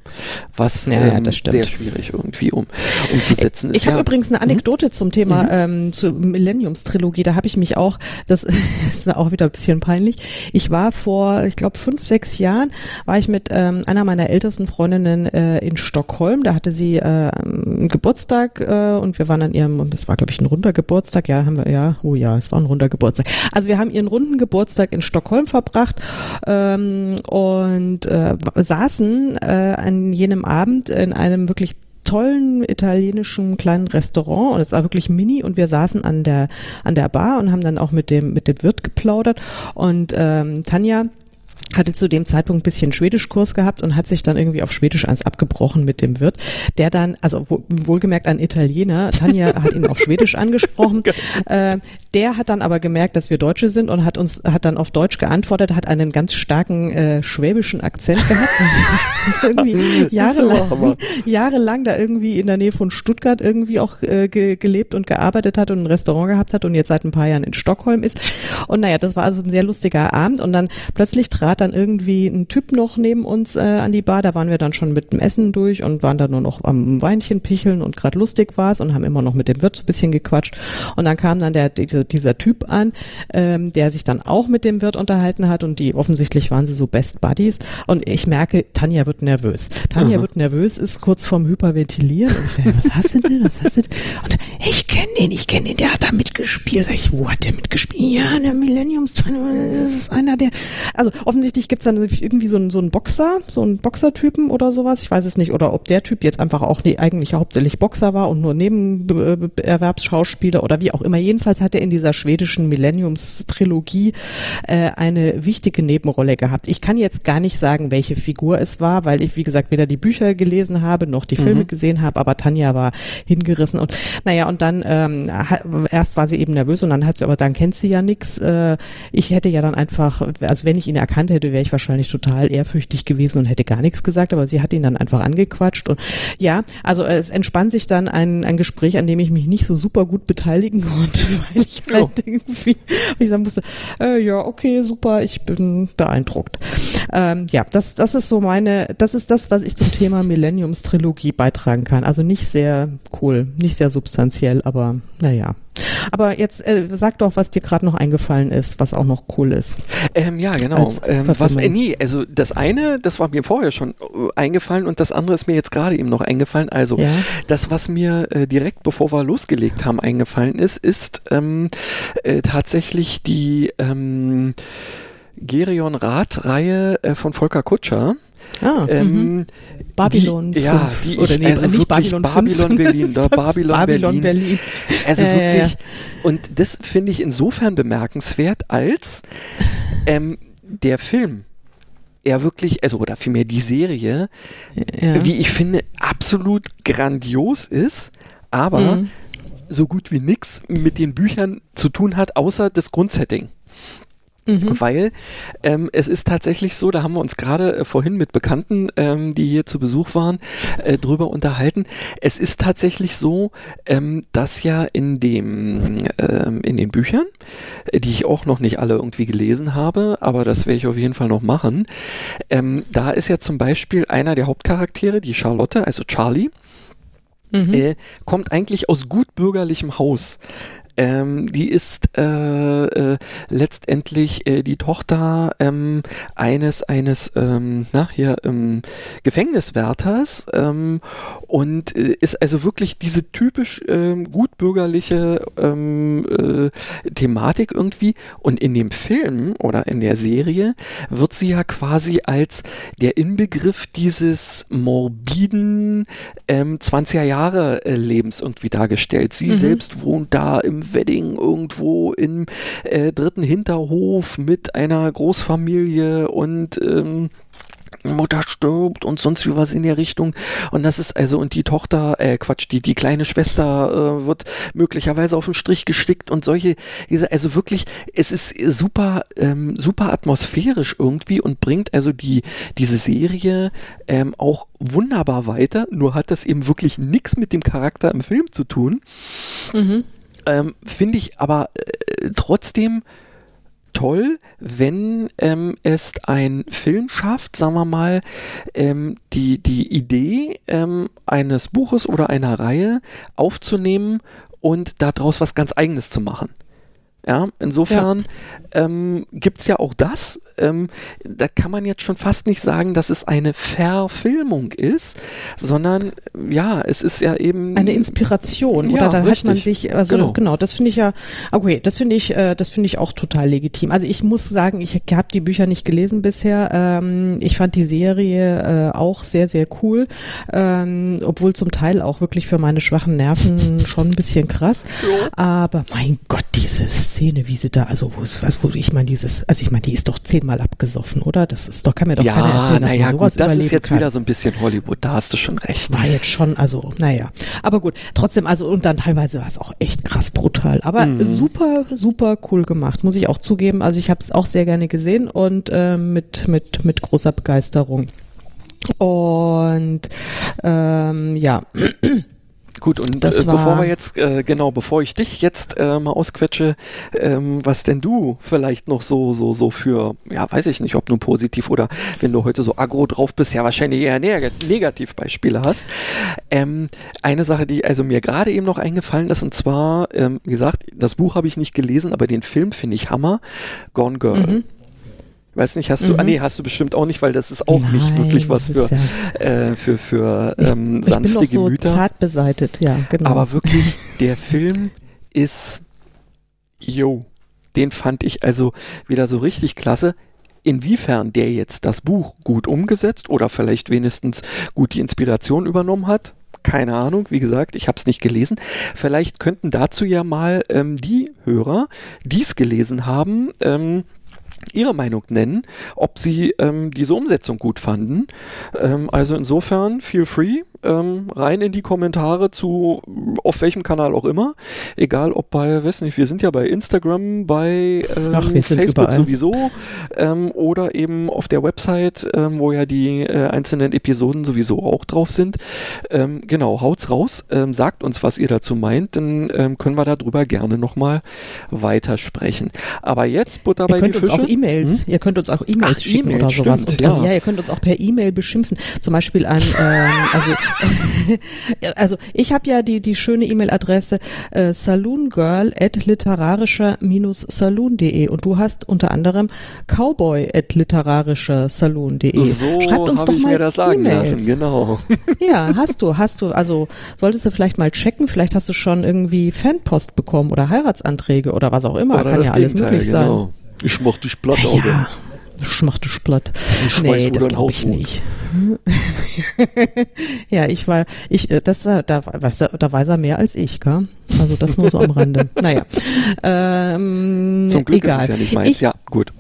was
ja, ähm,
sehr schwierig irgendwie um, umzusetzen
ist. Ich habe übrigens eine Anekdote mhm. zum Thema mhm. ähm, zur Millenniums-Trilogie. Da habe ich mich auch, das (laughs) ist auch wieder ein bisschen peinlich. Ich war vor, ich glaube, fünf, sechs Jahren, war ich mit ähm, einer meiner ältesten Freundinnen äh, in Stockholm. Da hatte sie äh, Geburtstag äh, und wir waren an ihrem, und das war, glaube ich, ein runder Geburtstag. Ja, haben wir, ja, oh ja, es war ein runder Geburtstag. Also wir haben ihren runden Geburtstag in Stockholm verbracht ähm, und äh, saßen äh, an jenem Abend in einem wirklich tollen italienischen kleinen Restaurant. Und es war wirklich mini. Und wir saßen an der an der Bar und haben dann auch mit dem mit dem Wirt geplaudert. Und ähm, Tanja hatte zu dem Zeitpunkt ein bisschen Schwedischkurs gehabt und hat sich dann irgendwie auf Schwedisch eins abgebrochen mit dem Wirt, der dann, also wohlgemerkt ein Italiener, Tanja hat ihn auf Schwedisch angesprochen, (laughs) äh, der hat dann aber gemerkt, dass wir Deutsche sind und hat uns, hat dann auf Deutsch geantwortet, hat einen ganz starken äh, schwäbischen Akzent gehabt. (laughs) irgendwie jahrelang, jahrelang da irgendwie in der Nähe von Stuttgart irgendwie auch äh, ge gelebt und gearbeitet hat und ein Restaurant gehabt hat und jetzt seit ein paar Jahren in Stockholm ist. Und naja, das war also ein sehr lustiger Abend und dann plötzlich trat dann irgendwie ein Typ noch neben uns äh, an die Bar. Da waren wir dann schon mit dem Essen durch und waren da nur noch am Weinchen picheln und gerade lustig war es und haben immer noch mit dem Wirt so ein bisschen gequatscht. Und dann kam dann der, diese, dieser Typ an, ähm, der sich dann auch mit dem Wirt unterhalten hat und die offensichtlich waren sie so Best Buddies. Und ich merke, Tanja wird nervös. Tanja Aha. wird nervös, ist kurz vorm Hyperventilieren und ich denke, was hast du denn? Was hast du denn? Und ich kenne den, ich kenne den, der hat da mitgespielt. Sag ich, wo hat der mitgespielt? Ja, der Millenniums, das ist einer der, also offensichtlich offensichtlich gibt's dann irgendwie so einen, so einen Boxer, so einen Boxertypen oder sowas. Ich weiß es nicht. Oder ob der Typ jetzt einfach auch nee, eigentlich hauptsächlich Boxer war und nur Nebenerwerbsschauspieler oder wie auch immer. Jedenfalls hat er in dieser schwedischen Millenniums-Trilogie äh, eine wichtige Nebenrolle gehabt. Ich kann jetzt gar nicht sagen, welche Figur es war, weil ich, wie gesagt, weder die Bücher gelesen habe noch die Filme mhm. gesehen habe, aber Tanja war hingerissen und naja, und dann ähm, erst war sie eben nervös und dann hat sie, aber dann kennt sie ja nichts. Äh, ich hätte ja dann einfach, also wenn ich ihn erkannt hätte, wäre ich wahrscheinlich total ehrfürchtig gewesen und hätte gar nichts gesagt, aber sie hat ihn dann einfach angequatscht und ja, also es entspann sich dann ein, ein Gespräch, an dem ich mich nicht so super gut beteiligen konnte, (laughs) weil ich ja. halt irgendwie, ich sagen musste, äh, ja, okay, super, ich bin beeindruckt. Ähm, ja, das, das ist so meine, das ist das, was ich zum Thema Millenniums-Trilogie beitragen kann. Also nicht sehr cool, nicht sehr substanziell, aber naja. Aber jetzt äh, sag doch, was dir gerade noch eingefallen ist, was auch noch cool ist.
Ähm, ja, genau. Ähm, was, äh, nee, also das eine, das war mir vorher schon äh, eingefallen und das andere ist mir jetzt gerade eben noch eingefallen. Also ja. das, was mir äh, direkt bevor wir losgelegt haben eingefallen ist, ist ähm, äh, tatsächlich die ähm, Gerion Rath-Reihe äh, von Volker Kutscher.
Ah, ähm, mhm. Babylon
die, Ja, die Oder nee, also nicht Babylon, Babylon Berlin, da Babylon, Babylon Berlin. Berlin. Also äh, wirklich, ja. und das finde ich insofern bemerkenswert, als ähm, der Film er wirklich, also oder vielmehr die Serie, ja. wie ich finde, absolut grandios ist, aber mhm. so gut wie nichts mit den Büchern zu tun hat, außer das Grundsetting. Mhm. Weil ähm, es ist tatsächlich so, da haben wir uns gerade äh, vorhin mit Bekannten, ähm, die hier zu Besuch waren, äh, drüber unterhalten. Es ist tatsächlich so, ähm, dass ja in dem ähm, in den Büchern, äh, die ich auch noch nicht alle irgendwie gelesen habe, aber das werde ich auf jeden Fall noch machen. Ähm, da ist ja zum Beispiel einer der Hauptcharaktere, die Charlotte, also Charlie. Mhm. Äh, kommt eigentlich aus gutbürgerlichem Haus. Ähm, die ist äh, äh, letztendlich äh, die Tochter ähm, eines eines ähm, na hier ähm, Gefängniswärters ähm, und äh, ist also wirklich diese typisch ähm, gutbürgerliche äh, Thematik irgendwie und in dem Film oder in der Serie wird sie ja quasi als der Inbegriff dieses morbiden ähm, 20er Jahre äh, Lebens irgendwie dargestellt. Sie mhm. selbst wohnt da im Wedding irgendwo im äh, dritten Hinterhof mit einer Großfamilie und ähm, Mutter stirbt und sonst wie was in der Richtung. Und das ist also, und die Tochter, äh, Quatsch, die, die kleine Schwester äh, wird möglicherweise auf den Strich gestickt und solche, also wirklich, es ist super, ähm, super atmosphärisch irgendwie und bringt also die, diese Serie ähm, auch wunderbar weiter, nur hat das eben wirklich nichts mit dem Charakter im Film zu tun. Mhm ähm, finde ich aber äh, trotzdem toll, wenn ähm, es ein Film schafft, sagen wir mal, ähm, die, die Idee ähm, eines Buches oder einer Reihe aufzunehmen und daraus was ganz eigenes zu machen. Ja, insofern ja. ähm, gibt es ja auch das. Ähm, da kann man jetzt schon fast nicht sagen, dass es eine Verfilmung ist, sondern ja, es ist ja eben
eine Inspiration. Ja, oder dann richtig. hat man sich, also genau, genau das finde ich ja, okay, das finde ich, äh, das finde ich auch total legitim. Also ich muss sagen, ich habe die Bücher nicht gelesen bisher. Ähm, ich fand die Serie äh, auch sehr, sehr cool, ähm, obwohl zum Teil auch wirklich für meine schwachen Nerven schon ein bisschen krass. Ja. Aber mein Gott, dieses Szene, wie sie da, also wo es, was, wo ich meine, dieses, also ich meine, die ist doch zehnmal abgesoffen, oder? Das ist doch, kann mir doch
ja,
keiner erzählen, dass
naja,
man sowas
gut, das
ist
jetzt
kann.
wieder so ein bisschen Hollywood, da hast du schon recht.
War jetzt schon, also, naja. Aber gut, trotzdem, also, und dann teilweise war es auch echt krass brutal. Aber mhm. super, super cool gemacht, muss ich auch zugeben. Also ich habe es auch sehr gerne gesehen und äh, mit, mit, mit großer Begeisterung. Und ähm, ja.
Gut, und äh, bevor wir jetzt, äh, genau, bevor ich dich jetzt äh, mal ausquetsche, ähm, was denn du vielleicht noch so, so, so für, ja, weiß ich nicht, ob nur positiv oder wenn du heute so aggro drauf bist, ja wahrscheinlich eher neg Negativbeispiele hast. Ähm, eine Sache, die also mir gerade eben noch eingefallen ist, und zwar, ähm, wie gesagt, das Buch habe ich nicht gelesen, aber den Film finde ich Hammer. Gone Girl. Mhm. Weiß nicht, hast du, ah, mhm. nee, hast du bestimmt auch nicht, weil das ist auch Nein, nicht wirklich was für, ja äh, für, für ähm, ich, sanfte ich bin so Gemüter.
zart beseitet, ja, genau.
Aber wirklich, (laughs) der Film ist, yo, den fand ich also wieder so richtig klasse. Inwiefern der jetzt das Buch gut umgesetzt oder vielleicht wenigstens gut die Inspiration übernommen hat, keine Ahnung, wie gesagt, ich habe es nicht gelesen. Vielleicht könnten dazu ja mal ähm, die Hörer, die es gelesen haben, ähm, ihre Meinung nennen, ob sie ähm, diese Umsetzung gut fanden. Ähm, also insofern, feel free, ähm, rein in die Kommentare zu, auf welchem Kanal auch immer. Egal ob bei, weiß nicht, wir sind ja bei Instagram, bei ähm, Ach, Facebook sowieso ähm, oder eben auf der Website, ähm, wo ja die äh, einzelnen Episoden sowieso auch drauf sind. Ähm, genau, haut's raus, ähm, sagt uns, was ihr dazu meint, dann können wir darüber gerne nochmal weitersprechen. Aber jetzt Butter bei
die
Fische.
Uns auch E-Mails. Hm? Ihr könnt uns auch E-Mails schicken e oder sowas.
Stimmt, und, ja.
ja, ihr könnt uns auch per E-Mail beschimpfen. Zum Beispiel an, ähm, also (laughs) also ich habe ja die, die schöne E-Mail-Adresse äh, saloongirl at literarischer-saloon.de und du hast unter anderem cowboy at literarischer-saloon.de.
So Schreibt uns doch mal mir das sagen e lassen, genau. (laughs)
ja, hast du, hast du. Also solltest du vielleicht mal checken, vielleicht hast du schon irgendwie Fanpost bekommen oder Heiratsanträge oder was auch immer.
Oder
Kann ja alles möglich genau.
sein. Ich mach dich platt,
ja. Schmachte Splatt. Nee, das glaube ich nicht. (laughs) ja, ich war, ich, äh, das, da, was, da weiß er mehr als ich, gell? Also das nur so am Rande. Naja. Ähm, (laughs)
Zum Glück
egal.
ist es ja nicht meins. Ich, ja, gut.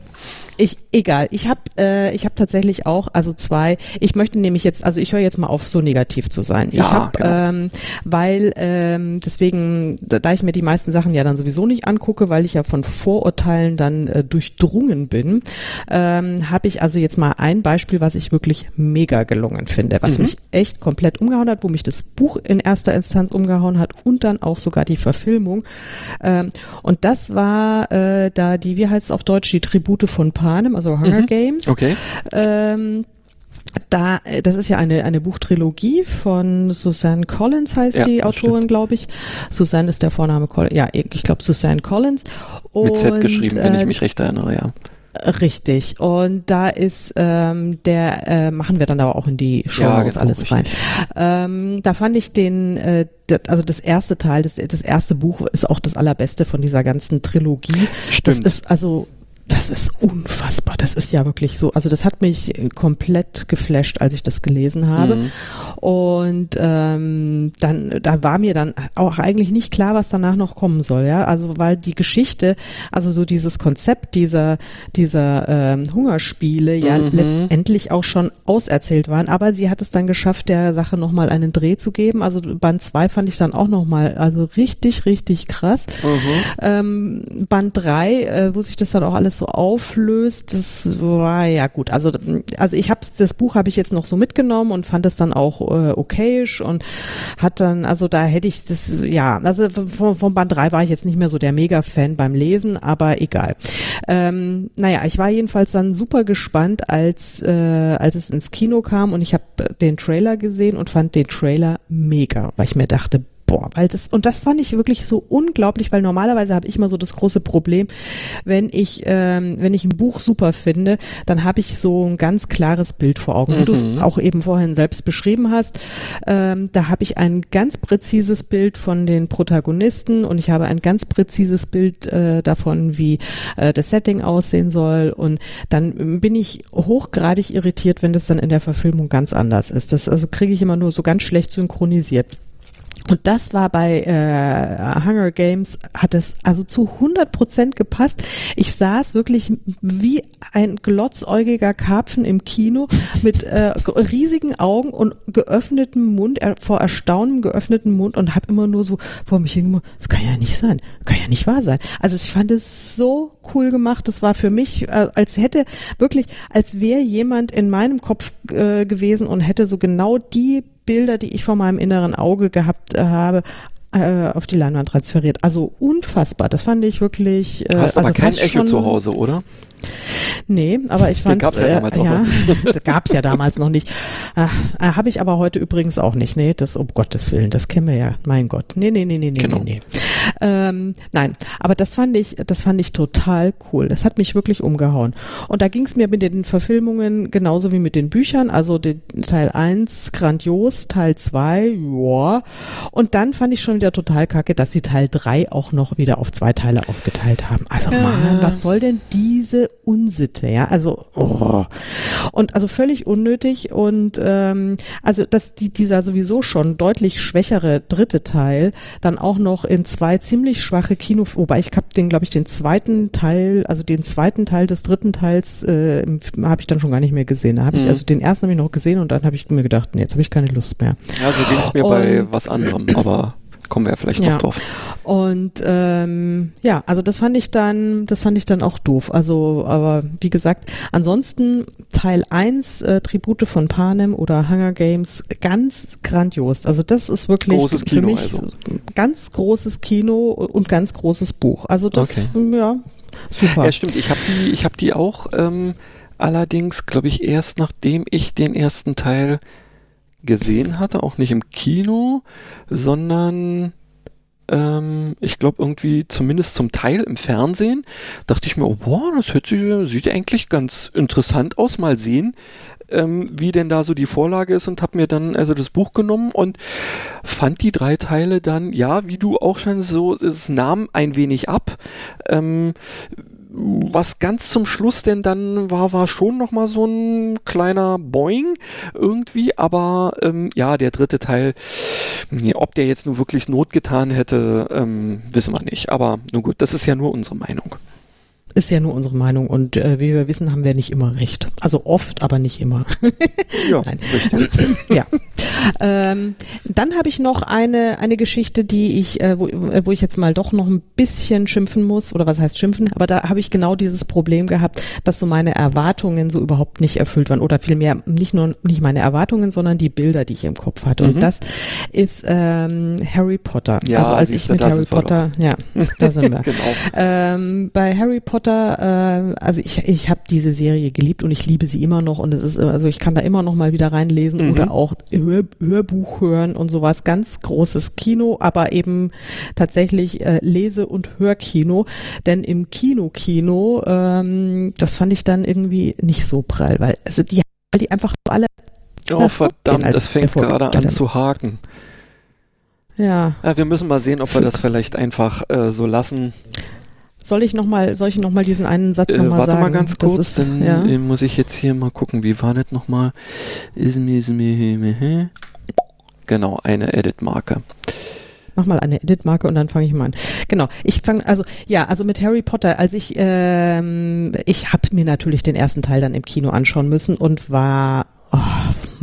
Ich, egal. Ich habe äh, ich hab tatsächlich auch, also zwei, ich möchte nämlich jetzt, also ich höre jetzt mal auf, so negativ zu sein. Ja, ich habe, genau. ähm, weil ähm, deswegen, da, ich mir die meisten Sachen ja dann sowieso nicht angucke, weil ich ja von Vorurteilen dann äh, durchdrungen bin, ähm, habe ich also jetzt mal ein Beispiel, was ich wirklich mega gelungen finde, was mhm. mich echt komplett umgehauen hat, wo mich das Buch in erster Instanz umgehauen hat und dann auch sogar die Verfilmung. Ähm, und das war äh, da die, wie heißt es auf Deutsch, die Tribute von Panem, also Hunger mhm. Games.
Okay.
Ähm, da, äh, das ist ja eine, eine Buchtrilogie von Suzanne Collins heißt ja, die Autorin, glaube ich. Suzanne ist der Vorname, ja, ich glaube Suzanne Collins.
Und, Mit Z geschrieben, wenn äh, ich mich recht erinnere, ja.
Richtig. Und da ist ähm, der, äh, machen wir dann aber auch in die Show ja, genau, alles richtig. rein. Ähm, da fand ich den, äh, also das erste Teil, das, das erste Buch ist auch das allerbeste von dieser ganzen Trilogie.
Stimmt.
Das ist also das ist unfassbar. Das ist ja wirklich so. Also das hat mich äh, komplett geflasht, als ich das gelesen habe. Mhm. Und ähm, dann, da war mir dann auch eigentlich nicht klar, was danach noch kommen soll. Ja, also weil die Geschichte, also so dieses Konzept dieser dieser ähm, Hungerspiele ja mhm. letztendlich auch schon auserzählt waren. Aber sie hat es dann geschafft, der Sache noch mal einen Dreh zu geben. Also Band 2 fand ich dann auch noch mal, also richtig, richtig krass. Mhm. Ähm, Band 3, äh, wo sich das dann auch alles so auflöst, das war ja gut. Also, also ich habe das Buch habe ich jetzt noch so mitgenommen und fand es dann auch äh, okayisch und hat dann, also da hätte ich das, ja, also vom, vom Band 3 war ich jetzt nicht mehr so der Mega-Fan beim Lesen, aber egal. Ähm, naja, ich war jedenfalls dann super gespannt, als, äh, als es ins Kino kam und ich habe den Trailer gesehen und fand den Trailer mega, weil ich mir dachte, boah, weil das, und das fand ich wirklich so unglaublich, weil normalerweise habe ich immer so das große Problem, wenn ich, ähm, wenn ich ein Buch super finde, dann habe ich so ein ganz klares Bild vor Augen. Mhm. Wie du es auch eben vorhin selbst beschrieben hast, ähm, da habe ich ein ganz präzises Bild von den Protagonisten und ich habe ein ganz präzises Bild äh, davon, wie äh, das Setting aussehen soll. Und dann bin ich hochgradig irritiert, wenn das dann in der Verfilmung ganz anders ist. Das also kriege ich immer nur so ganz schlecht synchronisiert. Und das war bei äh, Hunger Games, hat es also zu 100 Prozent gepasst. Ich saß wirklich wie ein glotzäugiger Karpfen im Kino mit äh, riesigen Augen und geöffnetem Mund, äh, vor Erstaunen geöffneten Mund und habe immer nur so vor mich hingemacht, das kann ja nicht sein, kann ja nicht wahr sein. Also ich fand es so cool gemacht. Das war für mich, äh, als hätte wirklich, als wäre jemand in meinem Kopf äh, gewesen und hätte so genau die Bilder, die ich vor meinem inneren Auge gehabt äh, habe, äh, auf die Leinwand transferiert. Also unfassbar. Das fand ich wirklich.
Äh, Hast
also
aber kein Echo zu Hause, oder?
Nee, aber ich fand
gab's ja, äh, damals
ja, (laughs) gab's ja damals noch nicht. Äh, äh Habe ich aber heute übrigens auch nicht. Nee, das um Gottes Willen, das kennen wir ja. Mein Gott. Nee, nee, nee, nee, nee, genau. nee. Ähm, nein, aber das fand ich, das fand ich total cool. Das hat mich wirklich umgehauen. Und da ging es mir mit den Verfilmungen genauso wie mit den Büchern. Also den Teil 1 grandios, Teil 2, ja. Und dann fand ich schon wieder total kacke, dass sie Teil 3 auch noch wieder auf zwei Teile aufgeteilt haben. Also ja. Mann, was soll denn diese Unsitte, ja? Also, oh. Und also völlig unnötig und ähm, also dass die, dieser sowieso schon deutlich schwächere dritte Teil dann auch noch in zwei zwei ziemlich schwache Kino, wobei ich habe den, glaube ich, den zweiten Teil, also den zweiten Teil des dritten Teils äh, habe ich dann schon gar nicht mehr gesehen. Da habe ich, mhm. also den ersten habe ich noch gesehen und dann habe ich mir gedacht, nee, jetzt habe ich keine Lust mehr.
Ja, so ging es mir und, bei was anderem, aber kommen wir ja vielleicht ja. noch drauf.
Und ähm, ja, also das fand ich dann, das fand ich dann auch doof. Also, aber wie gesagt, ansonsten Teil 1, äh, Tribute von Panem oder Hunger Games, ganz grandios. Also das ist wirklich
großes Kino, für mich also.
ganz großes Kino und ganz großes Buch. Also das, okay. ja, super.
Ja, stimmt. Ich habe die, ich habe die auch ähm, allerdings, glaube ich, erst nachdem ich den ersten Teil gesehen hatte, auch nicht im Kino, sondern ähm, ich glaube irgendwie zumindest zum Teil im Fernsehen, dachte ich mir, oh, boah, das hört sich, sieht eigentlich ganz interessant aus, mal sehen, ähm, wie denn da so die Vorlage ist und habe mir dann also das Buch genommen und fand die drei Teile dann, ja, wie du auch schon so, es nahm ein wenig ab. Ähm, was ganz zum Schluss denn dann war, war schon nochmal so ein kleiner Boing irgendwie, aber ähm, ja, der dritte Teil, ob der jetzt nur wirklich Not getan hätte, ähm, wissen wir nicht. Aber nun gut, das ist ja nur unsere Meinung.
Ist ja nur unsere Meinung und äh, wie wir wissen, haben wir nicht immer recht. Also oft, aber nicht immer. (laughs)
ja, Nein. richtig. (laughs)
ja. Ähm, dann habe ich noch eine, eine Geschichte, die ich, äh, wo, äh, wo ich jetzt mal doch noch ein bisschen schimpfen muss, oder was heißt schimpfen, aber da habe ich genau dieses Problem gehabt, dass so meine Erwartungen so überhaupt nicht erfüllt waren. Oder vielmehr nicht nur nicht meine Erwartungen, sondern die Bilder, die ich im Kopf hatte. Und mhm. das ist ähm, Harry Potter.
Ja, also als ich mit Harry Potter,
ja, da sind wir. (laughs) genau. Ähm, bei Harry Potter, äh, also ich, ich habe diese Serie geliebt und ich liebe sie immer noch und es ist, also ich kann da immer noch mal wieder reinlesen mhm. oder auch Hör, Hörbuch hören und sowas. Ganz großes Kino, aber eben tatsächlich äh, Lese- und Hörkino. Denn im Kino-Kino, ähm, das fand ich dann irgendwie nicht so prall, weil also die, weil die einfach alle.
Oh verdammt, das fängt gerade an zu haken.
Ja.
ja. Wir müssen mal sehen, ob wir das vielleicht einfach äh, so lassen.
Soll ich noch mal, soll ich noch mal diesen einen Satz äh, noch mal
warte
sagen?
Warte mal ganz kurz, ist, dann ja? Äh, muss ich jetzt hier mal gucken, wie war das noch mal? Genau, eine Edit-Marke.
Mach mal eine Edit-Marke und dann fange ich mal an. Genau, ich fange, also ja, also mit Harry Potter, als ich, ähm, ich habe mir natürlich den ersten Teil dann im Kino anschauen müssen und war oh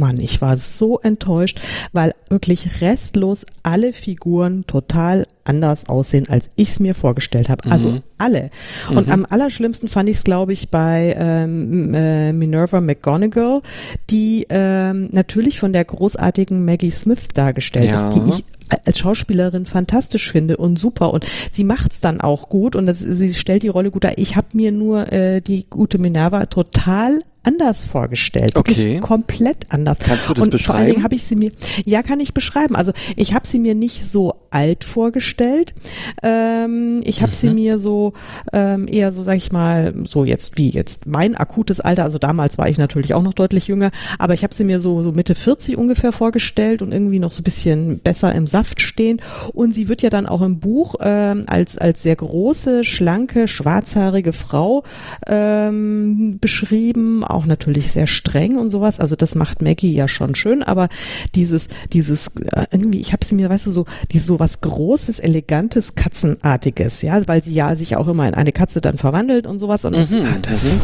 Mann, ich war so enttäuscht, weil wirklich restlos alle Figuren total anders aussehen, als ich es mir vorgestellt habe. Also mhm. alle. Und mhm. am allerschlimmsten fand ich es, glaube ich, bei ähm, äh, Minerva McGonagall, die ähm, natürlich von der großartigen Maggie Smith dargestellt ja. ist, die ich als Schauspielerin fantastisch finde und super und sie macht's dann auch gut und das, sie stellt die Rolle gut dar. Ich habe mir nur äh, die gute Minerva total anders vorgestellt.
Okay.
komplett anders.
Kannst du das
und
beschreiben?
Vor allen Dingen habe ich sie mir, ja, kann ich beschreiben. Also ich habe sie mir nicht so alt vorgestellt. Ähm, ich habe mhm. sie mir so ähm, eher so, sag ich mal, so jetzt wie jetzt mein akutes Alter. Also damals war ich natürlich auch noch deutlich jünger, aber ich habe sie mir so, so Mitte 40 ungefähr vorgestellt und irgendwie noch so ein bisschen besser im Saft stehen. Und sie wird ja dann auch im Buch ähm, als als sehr große, schlanke, schwarzhaarige Frau ähm, beschrieben auch natürlich sehr streng und sowas. Also das macht Maggie ja schon schön, aber dieses, dieses, äh, irgendwie, ich habe sie mir, weißt du, so, die so was Großes, Elegantes, Katzenartiges, ja, weil sie ja sich auch immer in eine Katze dann verwandelt und sowas. Und das, mhm, das mhm.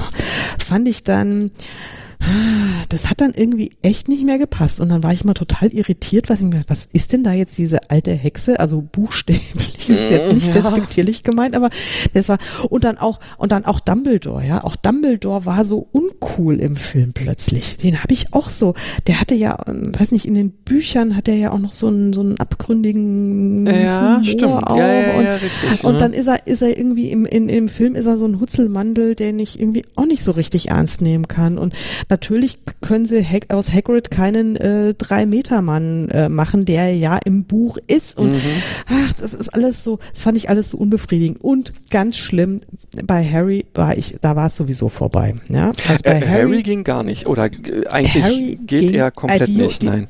fand ich dann, das hat dann irgendwie echt nicht mehr gepasst. Und dann war ich mal total irritiert, was, ich, was ist denn da jetzt diese alte Hexe? Also buchstäblich (laughs) ist jetzt nicht ja. despektierlich gemeint, aber das war, und dann auch, und dann auch Dumbledore, ja. Auch Dumbledore war so uncool im Film plötzlich. Den habe ich auch so, der hatte ja, ähm, weiß nicht, in den Büchern hat er ja auch noch so einen, so einen abgründigen
ja, Humor stimmt.
auch.
Ja, ja,
und,
ja, richtig,
und dann ist er, ist er irgendwie im, in, im Film ist er so ein Hutzelmandel, den ich irgendwie auch nicht so richtig ernst nehmen kann. Und natürlich können sie aus Hagrid keinen äh, Drei-Meter-Mann äh, machen, der ja im Buch ist. Und mhm. ach, das ist alles so, das fand ich alles so unbefriedigend. Und ganz schlimm, bei Harry war ich, da war es sowieso vorbei. Ja?
Also bei äh, Harry, Harry, ging gar nicht. Oder äh, eigentlich Harry geht er komplett die, nicht.
Die,
Nein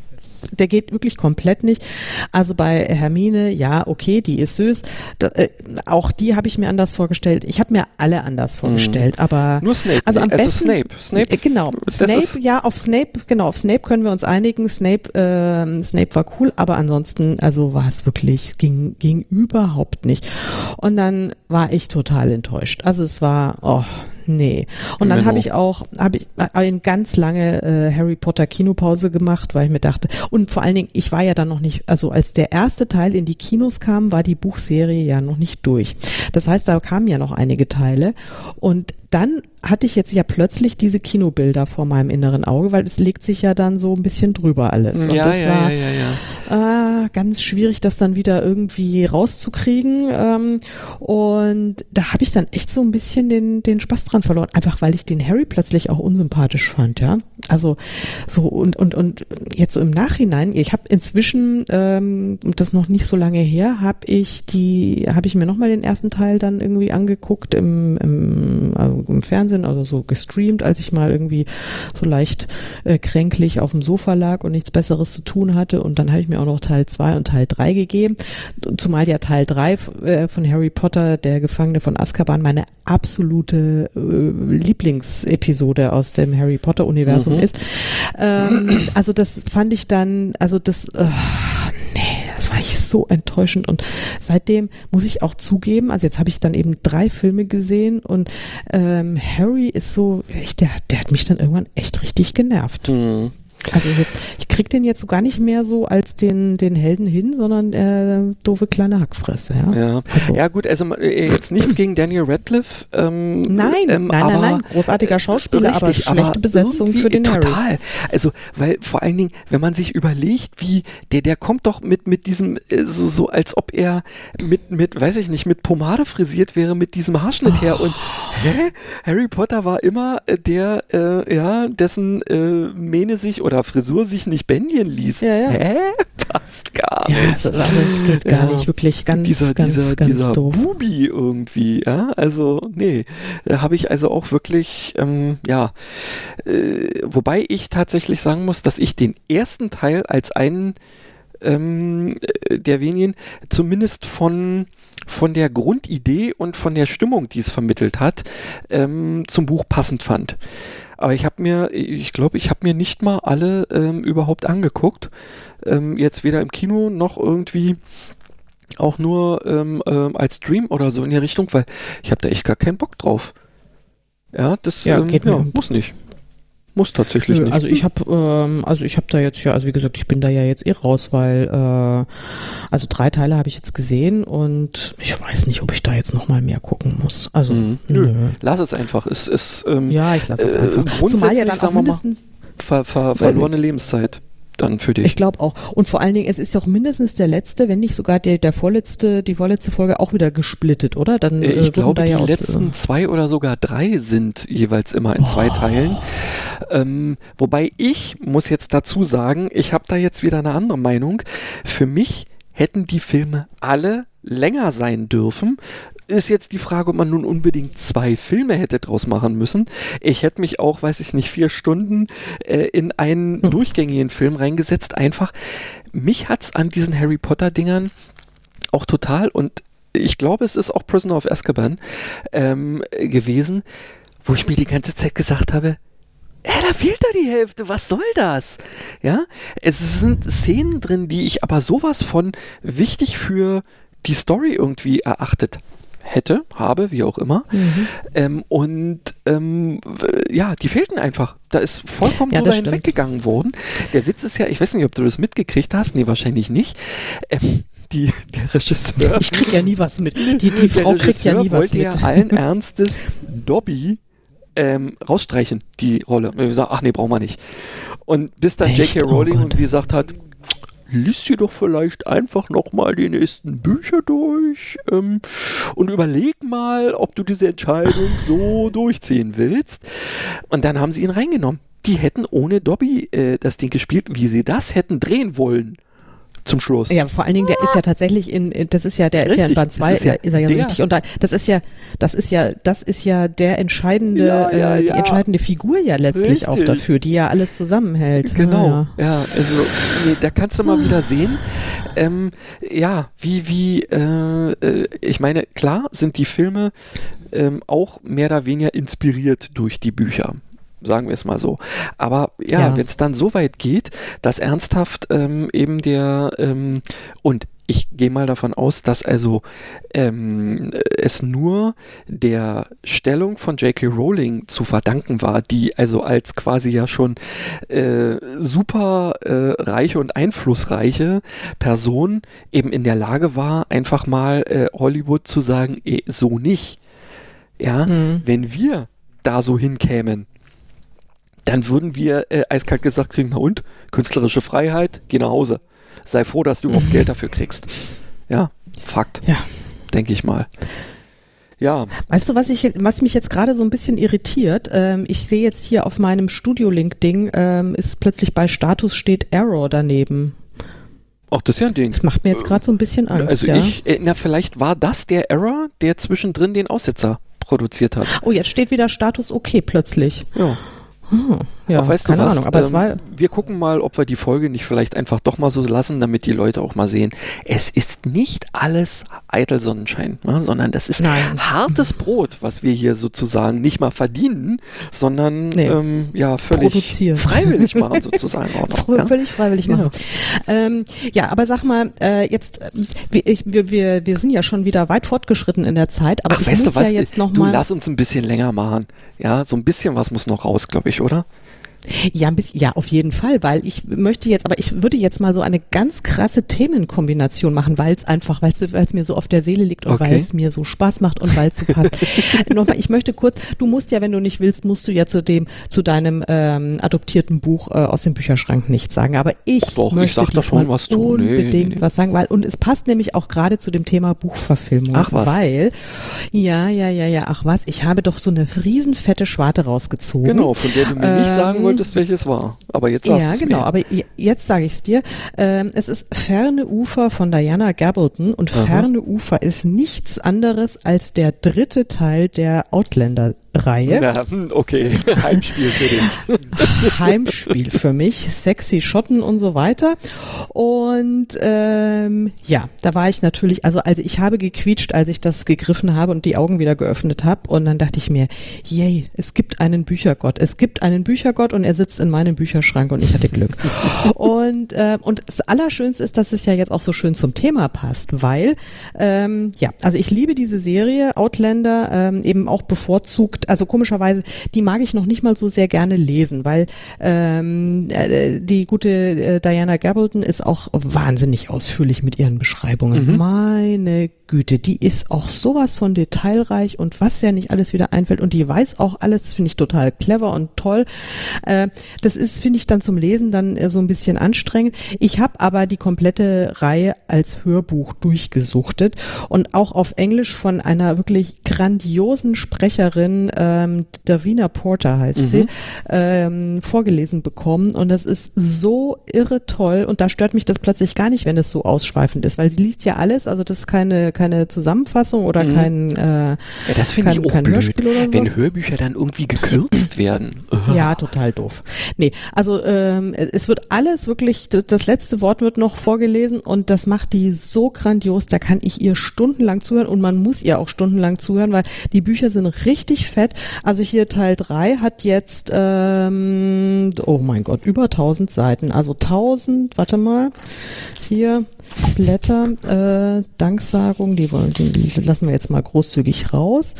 der geht wirklich komplett nicht. Also bei Hermine, ja, okay, die ist süß. Da, äh, auch die habe ich mir anders vorgestellt. Ich habe mir alle anders mhm. vorgestellt, mm. aber
nur Snape.
Also am
also
besten
Snape. Snape.
Äh, genau. Snape, ja, auf Snape, genau, auf Snape können wir uns einigen. Snape, äh, Snape war cool, aber ansonsten, also war es wirklich, ging, ging überhaupt nicht. Und dann war ich total enttäuscht. Also es war, oh, Nee. Und dann habe ich auch habe ich eine ganz lange äh, Harry Potter Kinopause gemacht, weil ich mir dachte und vor allen Dingen ich war ja dann noch nicht, also als der erste Teil in die Kinos kam, war die Buchserie ja noch nicht durch. Das heißt, da kamen ja noch einige Teile und dann hatte ich jetzt ja plötzlich diese Kinobilder vor meinem inneren Auge, weil es legt sich ja dann so ein bisschen drüber alles. Und
ja,
das
ja,
war
ja,
ja, äh, ganz schwierig, das dann wieder irgendwie rauszukriegen. Ähm, und da habe ich dann echt so ein bisschen den, den Spaß dran verloren, einfach weil ich den Harry plötzlich auch unsympathisch fand, ja. Also so und und und jetzt so im Nachhinein, ich habe inzwischen ähm, das noch nicht so lange her, habe ich die, habe ich mir nochmal den ersten Teil dann irgendwie angeguckt im, im äh, im Fernsehen oder so gestreamt, als ich mal irgendwie so leicht äh, kränklich auf dem Sofa lag und nichts Besseres zu tun hatte. Und dann habe ich mir auch noch Teil 2 und Teil 3 gegeben. Zumal ja Teil 3 äh, von Harry Potter, der Gefangene von Azkaban, meine absolute äh, Lieblingsepisode aus dem Harry Potter Universum mhm. ist. Ähm, also das fand ich dann, also das, äh, war ich so enttäuschend und seitdem muss ich auch zugeben, also jetzt habe ich dann eben drei Filme gesehen und ähm, Harry ist so, echt, der, der hat mich dann irgendwann echt richtig genervt. Mhm. Also jetzt, ich krieg den jetzt so gar nicht mehr so als den, den Helden hin, sondern äh, doofe kleine Hackfresse. Ja,
ja. Also. ja gut, also äh, jetzt nichts gegen Daniel Radcliffe.
Ähm, nein, ähm, nein, nein, nein, großartiger Schauspieler, richtig, aber schlechte aber Besetzung für den
total. Harry. Also, weil vor allen Dingen, wenn man sich überlegt, wie, der, der kommt doch mit, mit diesem, äh, so, so als ob er mit, mit, weiß ich nicht, mit Pomade frisiert wäre, mit diesem Haarschnitt oh. her und hä? Harry Potter war immer äh, der, äh, ja, dessen äh, Mähne sich oder Frisur sich nicht bändigen ließ. Ja, ja. Hä? Passt gar nicht. Ja,
also, also es geht gar ja. nicht, wirklich ganz,
dieser,
ganz,
dieser,
ganz
dieser doof. Bubi irgendwie, ja, also nee, da habe ich also auch wirklich, ähm, ja, äh, wobei ich tatsächlich sagen muss, dass ich den ersten Teil als einen ähm, äh, der wenigen zumindest von von der Grundidee und von der Stimmung, die es vermittelt hat, ähm, zum Buch passend fand. Aber ich habe mir, ich glaube, ich habe mir nicht mal alle ähm, überhaupt angeguckt. Ähm, jetzt weder im Kino noch irgendwie auch nur ähm, ähm, als Stream oder so in der Richtung, weil ich habe da echt gar keinen Bock drauf. Ja, das ja, ähm, ja, muss nicht. Muss tatsächlich nicht.
Also ich habe, ähm, also ich habe da jetzt ja, also wie gesagt, ich bin da ja jetzt eh raus, weil äh, also drei Teile habe ich jetzt gesehen und ich weiß nicht, ob ich da jetzt noch mal mehr gucken muss. Also mhm.
nö. lass es einfach. Es ist ähm,
ja, ich lasse es
äh,
einfach.
Grundsätzlich, Zumal ja dann auch mindestens ver, ver, verlorene Lebenszeit dann für dich.
Ich glaube auch. Und vor allen Dingen, es ist doch mindestens der letzte, wenn nicht sogar der, der vorletzte, die vorletzte Folge auch wieder gesplittet, oder?
Dann, äh, ich äh, glaube, die ja letzten aus, zwei oder sogar drei sind jeweils immer in oh. zwei Teilen. Ähm, wobei ich muss jetzt dazu sagen, ich habe da jetzt wieder eine andere Meinung. Für mich hätten die Filme alle länger sein dürfen, ist jetzt die Frage, ob man nun unbedingt zwei Filme hätte draus machen müssen. Ich hätte mich auch, weiß ich nicht, vier Stunden äh, in einen hm. durchgängigen Film reingesetzt. Einfach, mich hat's an diesen Harry Potter Dingern auch total und ich glaube, es ist auch Prisoner of Azkaban ähm, gewesen, wo ich mir die ganze Zeit gesagt habe, ja, da fehlt da die Hälfte, was soll das? Ja, es sind Szenen drin, die ich aber sowas von wichtig für die Story irgendwie erachtet hätte, habe, wie auch immer. Mhm. Ähm, und ähm, ja, die fehlten einfach. Da ist vollkommen ja, drüber hinweggegangen worden. Der Witz ist ja, ich weiß nicht, ob du das mitgekriegt hast, nee, wahrscheinlich nicht. Ähm, die, der Regisseur.
Ich krieg ja nie was mit. Die, die Frau kriegt ja nie was mit.
wollte ja allen Ernstes Dobby ähm, rausstreichen, die Rolle. Und wir sagen, ach nee, brauchen wir nicht. Und bis dann J.K. Rowling oh gesagt hat, liest dir doch vielleicht einfach nochmal die nächsten Bücher durch ähm, und überleg mal, ob du diese Entscheidung so durchziehen willst. Und dann haben sie ihn reingenommen. Die hätten ohne Dobby äh, das Ding gespielt, wie sie das hätten drehen wollen zum Schluss.
Ja, vor allen Dingen, der ist ja tatsächlich in, das ist ja, der richtig, ist ja in Band 2, ist, ja, ist er ja so richtig. Und da, das ist ja, das ist ja, das ist ja der entscheidende, ja, ja, äh, die entscheidende Figur ja letztlich richtig. auch dafür, die ja alles zusammenhält.
Genau, ja, also nee, da kannst du mal wieder sehen, ähm, ja, wie, wie, äh, äh, ich meine, klar sind die Filme ähm, auch mehr oder weniger inspiriert durch die Bücher sagen wir es mal so. Aber ja, ja. wenn es dann so weit geht, dass ernsthaft ähm, eben der ähm, und ich gehe mal davon aus, dass also ähm, es nur der Stellung von J.K. Rowling zu verdanken war, die also als quasi ja schon äh, super äh, reiche und einflussreiche Person eben in der Lage war, einfach mal äh, Hollywood zu sagen, eh, so nicht. Ja, mhm. wenn wir da so hinkämen, dann würden wir äh, eiskalt gesagt kriegen, na und, künstlerische Freiheit, geh nach Hause. Sei froh, dass du überhaupt (laughs) Geld dafür kriegst. Ja, Fakt.
Ja.
Denke ich mal. Ja.
Weißt du, was ich, was mich jetzt gerade so ein bisschen irritiert? Ähm, ich sehe jetzt hier auf meinem Studio-Link-Ding, ähm, ist plötzlich bei Status steht Error daneben.
Ach, das ist ja ein Ding.
Das macht mir jetzt gerade so ein bisschen Angst.
Also
ja?
ich, äh, na, vielleicht war das der Error, der zwischendrin den Aussetzer produziert hat.
Oh, jetzt steht wieder Status okay plötzlich.
Ja.
Hm, ja,
aber weißt
keine
du was?
Ahnung. Aber
ähm,
es war
wir gucken mal, ob wir die Folge nicht vielleicht einfach doch mal so lassen, damit die Leute auch mal sehen, es ist nicht alles eitel Sonnenschein, ne, sondern das ist
Nein.
hartes Brot, was wir hier sozusagen nicht mal verdienen, sondern
Nee.
ähm, ja völlig
Produzieren.
freiwillig (laughs) machen sozusagen auch noch. Ja?
Völlig freiwillig
Genau.
machen. Ähm, ja, aber sag mal, äh, jetzt, äh, wir, ich, wir, wir, wir sind ja schon wieder weit fortgeschritten in der Zeit, aber
Ach,
ich
weißt
muss
du was?
ja jetzt noch
du
mal,
lass uns ein bisschen länger machen. Ja, so ein bisschen was muss noch raus, glaube ich, oder?
Ja, ein bisschen, ja, auf jeden Fall, weil ich möchte jetzt, aber ich würde jetzt mal so eine ganz krasse Themenkombination machen, weil es einfach, weil es mir so auf der Seele liegt und
Okay.
weil es mir so Spaß macht und weil es so passt. (laughs) Nochmal, ich möchte kurz, du musst ja, wenn du nicht willst, musst du ja zu dem, zu deinem ähm, adoptierten Buch äh, aus dem Bücherschrank nichts sagen. Aber ich
Doch, ich
möchte
sag da schon
diesmal
was. Nee,
Unbedingt
nee, nee.
was sagen, weil und es passt nämlich auch gerade zu dem Thema Buchverfilmung.
Ach, was?
Weil, ja, ja, ja, ja, ach was, ich habe doch so eine riesenfette Schwarte rausgezogen.
Genau, von der du mir nicht
Ähm,
sagen wolltest, welches war. Aber jetzt sagst
Ja,
du's
genau,
mir.
aber je- jetzt sage ich es dir. Ähm, es ist Ferne Ufer von Diana Gabaldon und
Aha.
Ferne Ufer ist nichts anderes als der dritte Teil der Outlander-Reihe.
Na, okay, (laughs) Heimspiel für dich. (laughs)
Heimspiel für mich, sexy Schotten und so weiter. Und ähm, ja, da war ich natürlich, also also ich habe gequietscht, als ich das gegriffen habe und die Augen wieder geöffnet habe. Und dann dachte ich mir, yay, es gibt einen Büchergott. Es gibt einen Büchergott und er sitzt in meinem Bücherschrank und ich hatte Glück. (laughs) und äh, und das Allerschönste ist, dass es ja jetzt auch so schön zum Thema passt, weil ähm, ja, also ich liebe diese Serie Outlander ähm, eben auch bevorzugt. Also komischerweise, die mag ich noch nicht mal so sehr gerne lesen, weil ähm, äh, die gute äh, Diana Gabaldon ist auch wahnsinnig ausführlich mit ihren Beschreibungen. Meine Güte, die ist auch sowas von detailreich und was ja nicht alles wieder einfällt und die weiß auch alles, finde ich total clever und toll. Äh, das ist, finde ich, dann zum Lesen dann äh, so ein bisschen anstrengend. Ich habe aber die komplette Reihe als Hörbuch durchgesuchtet und auch auf Englisch von einer wirklich grandiosen Sprecherin, ähm, Davina Porter heißt sie, ähm, vorgelesen bekommen und das ist so irre toll und da stört mich das plötzlich gar nicht, wenn es so ausschweifend ist, weil sie liest ja alles, also das ist keine, keine Zusammenfassung oder
Mhm.
kein, äh,
Ja, das finde ich auch
kein
blöd,
Hörspiel oder
wenn
sowas.
Hörbücher dann irgendwie gekürzt werden. (laughs)
Ja, total doof. Nee, also ähm, es wird alles wirklich, das letzte Wort wird noch vorgelesen und das macht die so grandios, da kann ich ihr stundenlang zuhören und man muss ihr auch stundenlang zuhören, weil die Bücher sind richtig fett. Also hier Teil 3 hat jetzt, ähm, oh mein Gott, über 1000 Seiten, also 1000, warte mal, hier Blätter, äh, Danksagung, die, wollen, die lassen wir jetzt mal großzügig raus.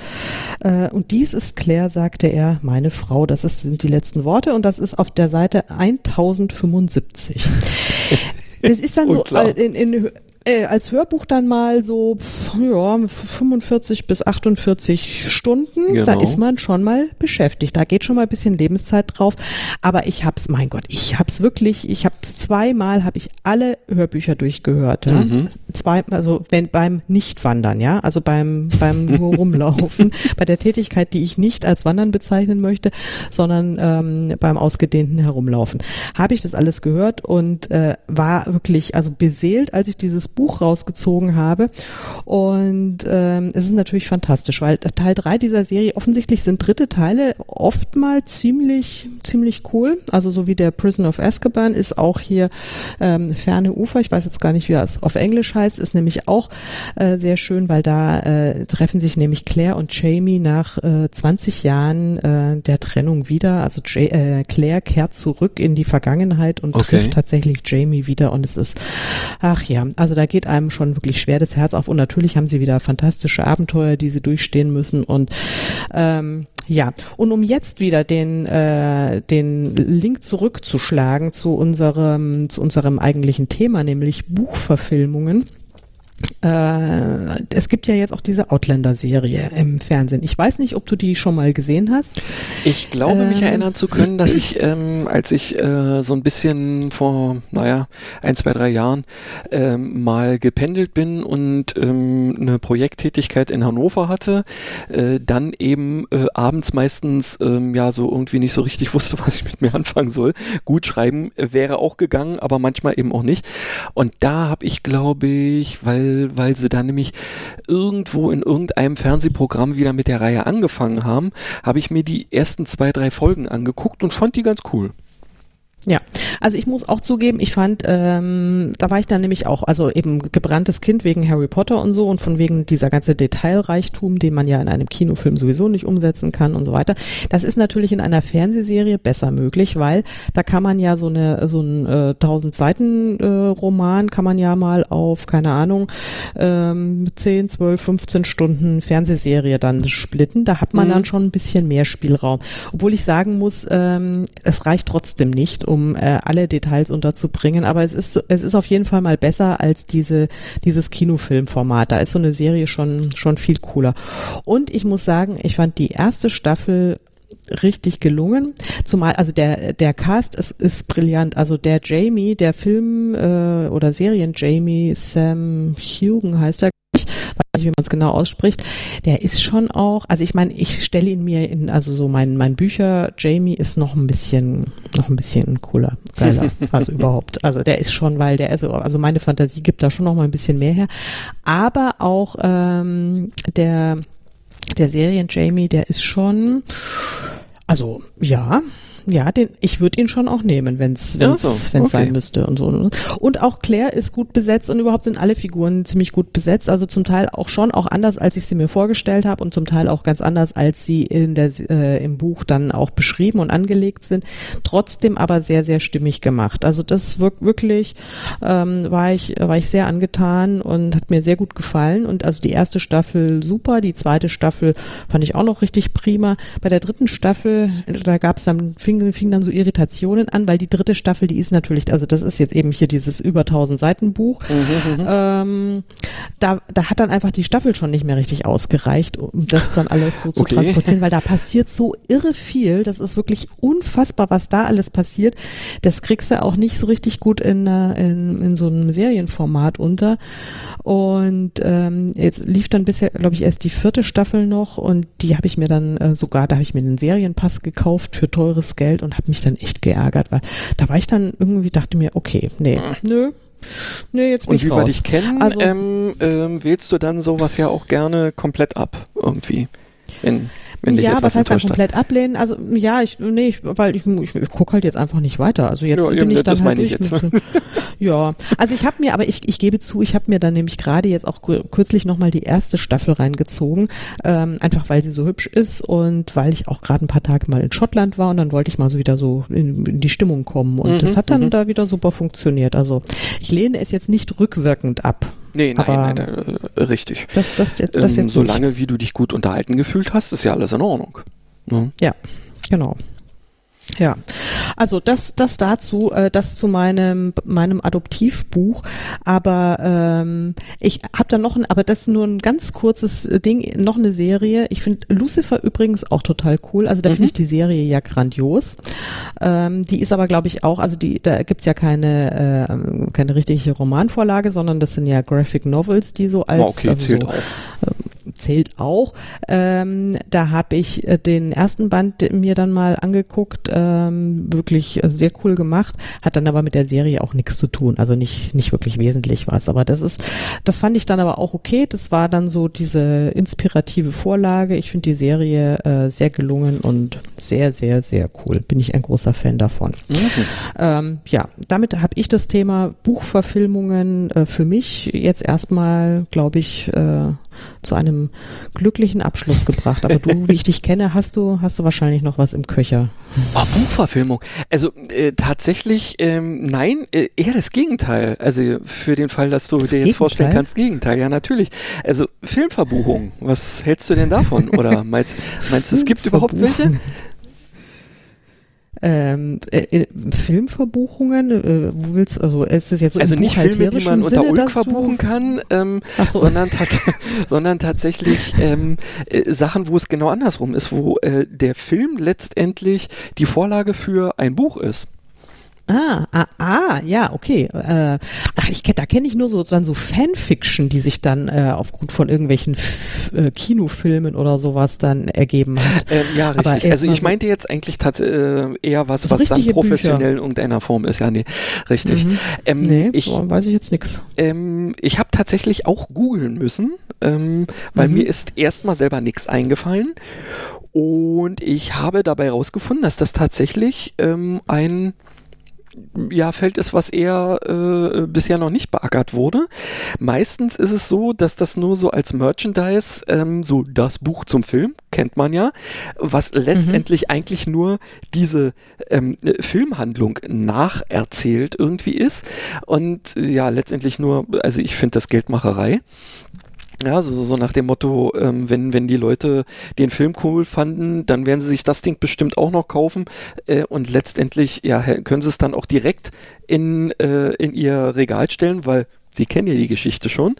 Äh, und dies ist Claire, sagte er, meine Frau. Das ist, sind die letzten Worte und das ist auf der Seite 1075. (laughs) Das ist dann so äh, in, in, äh, als Hörbuch dann mal so pf, ja, 45 bis 48 Stunden. Da
Genau.
ist man schon mal beschäftigt. Da geht schon mal ein bisschen Lebenszeit drauf. Aber ich hab's, mein Gott, ich hab's wirklich, ich hab's zweimal, habe ich alle Hörbücher durchgehört. Ja?
Mhm.
Zwei, also wenn beim Nichtwandern, ja, also beim beim (laughs) nur rumlaufen, bei der Tätigkeit, die ich nicht als Wandern bezeichnen möchte, sondern ähm, beim ausgedehnten Herumlaufen, habe ich das alles gehört und äh, war wirklich also beseelt, als ich dieses Buch rausgezogen habe. Und ähm, es ist natürlich fantastisch, weil Teil drei dieser Serie offensichtlich sind dritte Teile oftmals ziemlich ziemlich cool. Also so wie der Prison of Azkaban ist auch hier ähm, Ferne Ufer. Ich weiß jetzt gar nicht, wie das auf Englisch heißt. Ist nämlich auch äh, sehr schön, weil da äh, treffen sich nämlich Claire und Jamie nach äh, 20 Jahren äh, der Trennung wieder. Also Ja- äh, Claire kehrt zurück in die Vergangenheit und
Okay.
trifft tatsächlich Jamie wieder und es ist, ach ja, also da geht einem schon wirklich schwer das Herz auf und natürlich haben sie wieder fantastische Abenteuer, die sie durchstehen müssen und ähm, ja, und um jetzt wieder den, äh, den Link zurückzuschlagen zu unserem, zu unserem eigentlichen Thema, nämlich Buchverfilmungen. Äh, es gibt ja jetzt auch diese Outlander-Serie im Fernsehen. Ich weiß nicht, ob du die schon mal gesehen hast.
Ich glaube, mich
Ähm.
erinnern zu können, dass ich, ähm, als ich äh, so ein bisschen vor, naja, ein, zwei, drei Jahren ähm, mal gependelt bin und ähm, eine Projekttätigkeit in Hannover hatte, äh, dann eben äh, abends meistens ähm, ja so irgendwie nicht so richtig (laughs) wusste, was ich mit mir anfangen soll. Gut schreiben wäre auch gegangen, aber manchmal eben auch nicht. Und da habe ich, glaube ich, weil weil, weil sie dann nämlich irgendwo in irgendeinem Fernsehprogramm wieder mit der Reihe angefangen haben, habe ich mir die ersten zwei, drei Folgen angeguckt und fand die ganz cool.
Ja, also ich muss auch zugeben, ich fand, ähm, da war ich dann nämlich auch, also eben gebranntes Kind wegen Harry Potter und so und von wegen dieser ganze Detailreichtum, den man ja in einem Kinofilm sowieso nicht umsetzen kann und so weiter. Das ist natürlich in einer Fernsehserie besser möglich, weil da kann man ja so eine so ein äh, 1000 Seiten äh, Roman kann man ja mal auf keine Ahnung ähm, 10, 12, 15 Stunden Fernsehserie dann splitten. Da hat man mhm. dann schon ein bisschen mehr Spielraum, obwohl ich sagen muss, ähm, es reicht trotzdem nicht, um um äh, alle Details unterzubringen. Aber es ist, es ist auf jeden Fall mal besser als diese, dieses Kinofilmformat. Da ist so eine Serie schon, schon viel cooler. Und ich muss sagen, ich fand die erste Staffel richtig gelungen. Zumal, also der, der Cast ist, ist brillant. Also der Jamie, der Film äh, oder Serien Jamie, Sam Hugen heißt er, nicht, wie man es genau ausspricht, der ist schon auch, also ich meine, ich stelle ihn mir in, also so mein, mein Bücher, Jamie ist noch ein bisschen, noch ein bisschen cooler, geiler, (laughs) also überhaupt. Also der ist schon, weil der, also, also meine Fantasie gibt da schon noch mal ein bisschen mehr her. Aber auch ähm, der, der Serien Jamie, der ist schon, also ja, ja, den, ich würde ihn schon auch nehmen, wenn es wenn's, so, wenn's okay. sein müsste und so. Und auch Claire ist gut besetzt und überhaupt sind alle Figuren ziemlich gut besetzt. Also zum Teil auch schon auch anders, als ich sie mir vorgestellt habe und zum Teil auch ganz anders, als sie in der äh, im Buch dann auch beschrieben und angelegt sind. Trotzdem aber sehr sehr stimmig gemacht. Also das wirkt wirklich ähm, war ich war ich sehr angetan und hat mir sehr gut gefallen. Und also die erste Staffel super, die zweite Staffel fand ich auch noch richtig prima. Bei der dritten Staffel da gab es dann fing fing, fing dann so Irritationen an, weil die dritte Staffel, die ist natürlich, also das ist jetzt eben hier dieses über 1000 Seiten Buch. Mhm, mhm, ähm, da, da hat dann einfach die Staffel schon nicht mehr richtig ausgereicht, um das dann alles so zu okay. transportieren, weil da passiert so irre viel. Das ist wirklich unfassbar, was da alles passiert. Das kriegst du auch nicht so richtig gut in, äh, in, in so einem Serienformat unter. Und ähm, jetzt lief dann bisher, glaube ich, erst die vierte Staffel noch und die habe ich mir dann äh, sogar, da habe ich mir einen Serienpass gekauft für teures Geld Geld und habe mich dann echt geärgert, weil da war ich dann irgendwie, dachte mir, okay, nee, nö,
Nee, jetzt bin Und wie raus. wir dich kennen, also, ähm, ähm, wählst du dann sowas ja auch gerne komplett ab, irgendwie.
In ja, was heißt dann komplett hat. ablehnen? Also ja, ich nee, ich, weil ich, ich, ich gucke halt jetzt einfach nicht weiter. Also jetzt ja, bin ich dann halt ich mit, (laughs) ja, also ich habe mir, aber ich, ich gebe zu, ich habe mir dann nämlich gerade jetzt auch kürzlich nochmal die erste Staffel reingezogen, ähm, einfach weil sie so hübsch ist und weil ich auch gerade ein paar Tage mal in Schottland war und dann wollte ich mal so wieder so in, in die Stimmung kommen und mhm, das hat dann mhm. da wieder super funktioniert. Also ich lehne es jetzt nicht rückwirkend ab.
Nee, nein, nein, nein, äh, richtig. Das, das, das, das ähm, solange nicht. wie du dich gut unterhalten gefühlt hast, ist ja alles in Ordnung.
Ne? Ja, genau. Ja, also das, das dazu, äh, das zu meinem meinem Adoptivbuch. Aber ähm, ich habe da noch ein, aber das ist nur ein ganz kurzes Ding, noch eine Serie. Ich finde Lucifer übrigens auch total cool. Also da mhm. finde ich die Serie ja grandios. Ähm, die ist aber, glaube ich, auch, also die, da gibt's ja keine äh, keine richtige Romanvorlage, sondern das sind ja Graphic Novels, die so als
okay, also
so, zählt auch. Ähm, da habe ich äh, den ersten Band mir dann mal angeguckt, ähm, wirklich äh, sehr cool gemacht, hat dann aber mit der Serie auch nichts zu tun, also nicht nicht wirklich wesentlich was. Aber das ist, das fand ich dann aber auch okay. Das war dann so diese inspirative Vorlage. Ich finde die Serie äh, sehr gelungen und sehr sehr sehr cool. Bin ich ein großer Fan davon. Mhm. Ähm, ja, damit habe ich das Thema Buchverfilmungen äh, für mich jetzt erstmal, glaube ich, äh, zu einem glücklichen Abschluss gebracht. Aber du, wie ich dich kenne, hast du, hast du wahrscheinlich noch was im Köcher.
Oh, Buchverfilmung. Also äh, tatsächlich, ähm, nein, äh, eher das Gegenteil. Also für den Fall, dass du das dir jetzt Gegenteil? vorstellen kannst, Gegenteil, ja natürlich. Also Filmverbuchung, was hältst du denn davon? Oder meinst, meinst du, es gibt überhaupt welche?
Ähm, äh, äh, Filmverbuchungen, äh, wo willst also ist es jetzt so
also nicht Filme, die man unter Ulk verbuchen kann, ähm, so. sondern, tat (laughs) sondern tatsächlich ähm, äh, Sachen, wo es genau andersrum ist, wo äh, der Film letztendlich die Vorlage für ein Buch ist.
Ah, ah, ah, ja, okay. Äh, ach, ich da kenne ich nur so dann so Fanfiction, die sich dann äh, aufgrund von irgendwelchen F äh, Kinofilmen oder sowas dann ergeben hat.
Ähm, ja, richtig. also ich meinte jetzt eigentlich äh, eher was, so was dann professionell Bücher. in irgendeiner Form ist. Ja, nee, richtig. Mhm.
Ähm, nee, ich, weiß ich jetzt nichts.
Ähm, ich habe tatsächlich auch googeln müssen, ähm, weil mhm. mir ist erstmal selber nichts eingefallen. Und ich habe dabei herausgefunden, dass das tatsächlich ähm, ein ja, Feld ist, was eher äh, bisher noch nicht beackert wurde. Meistens ist es so, dass das nur so als Merchandise, ähm, so das Buch zum Film, kennt man ja, was letztendlich mhm. eigentlich nur diese ähm, Filmhandlung nacherzählt irgendwie ist. Und ja, letztendlich nur, also ich finde das Geldmacherei. Ja, so, so nach dem Motto, ähm, wenn, wenn die Leute den Film cool fanden, dann werden sie sich das Ding bestimmt auch noch kaufen äh, und letztendlich ja, können sie es dann auch direkt in, äh, in ihr Regal stellen, weil Sie kennen ja die Geschichte schon.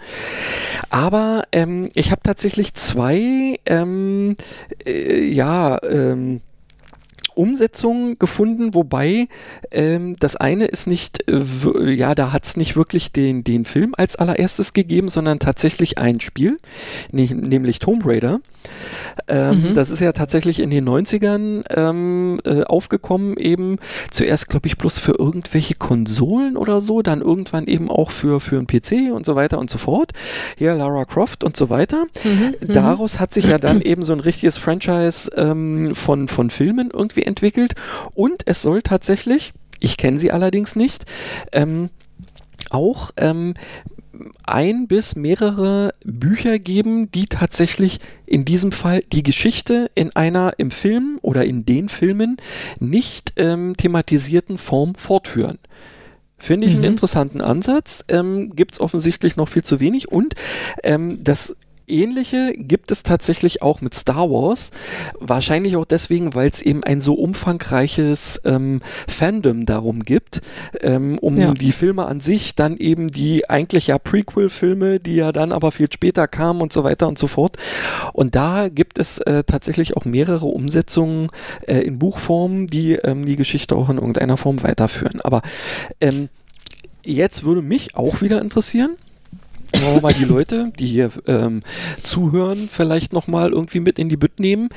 Aber ähm, ich habe tatsächlich zwei, ähm, äh, ja, ähm, Umsetzung gefunden, wobei ähm, das eine ist nicht, äh, ja, da hat es nicht wirklich den, den Film als allererstes gegeben, sondern tatsächlich ein Spiel, ne, nämlich Tomb Raider. Ähm, mhm. Das ist ja tatsächlich in den 90ern ähm, äh, aufgekommen, eben zuerst, glaube ich, bloß für irgendwelche Konsolen oder so, dann irgendwann eben auch für, für einen PC und so weiter und so fort. Hier Lara Croft und so weiter. Mhm. mhm. Daraus hat sich ja dann eben so ein richtiges Franchise ähm, von, von Filmen irgendwie entwickelt und es soll tatsächlich, ich kenne sie allerdings nicht, ähm, auch ähm, ein bis mehrere Bücher geben, die tatsächlich in diesem Fall die Geschichte in einer im Film oder in den Filmen nicht ähm, thematisierten Form fortführen. Finde ich mhm. einen interessanten Ansatz. Ähm, Gibt es offensichtlich noch viel zu wenig. Und ähm, das ähnliche gibt es tatsächlich auch mit Star Wars. Wahrscheinlich auch deswegen, weil es eben ein so umfangreiches ähm, Fandom darum gibt, ähm, um ja. die Filme an sich, dann eben die eigentlich ja Prequel-Filme, die ja dann aber viel später kamen und so weiter und so fort. Und da gibt es äh, tatsächlich auch mehrere Umsetzungen äh, in Buchform, die ähm, die Geschichte auch in irgendeiner Form weiterführen. Aber ähm, jetzt würde mich auch wieder interessieren, wollen wir mal die Leute, die hier ähm, zuhören, vielleicht nochmal irgendwie mit in die Bütt nehmen.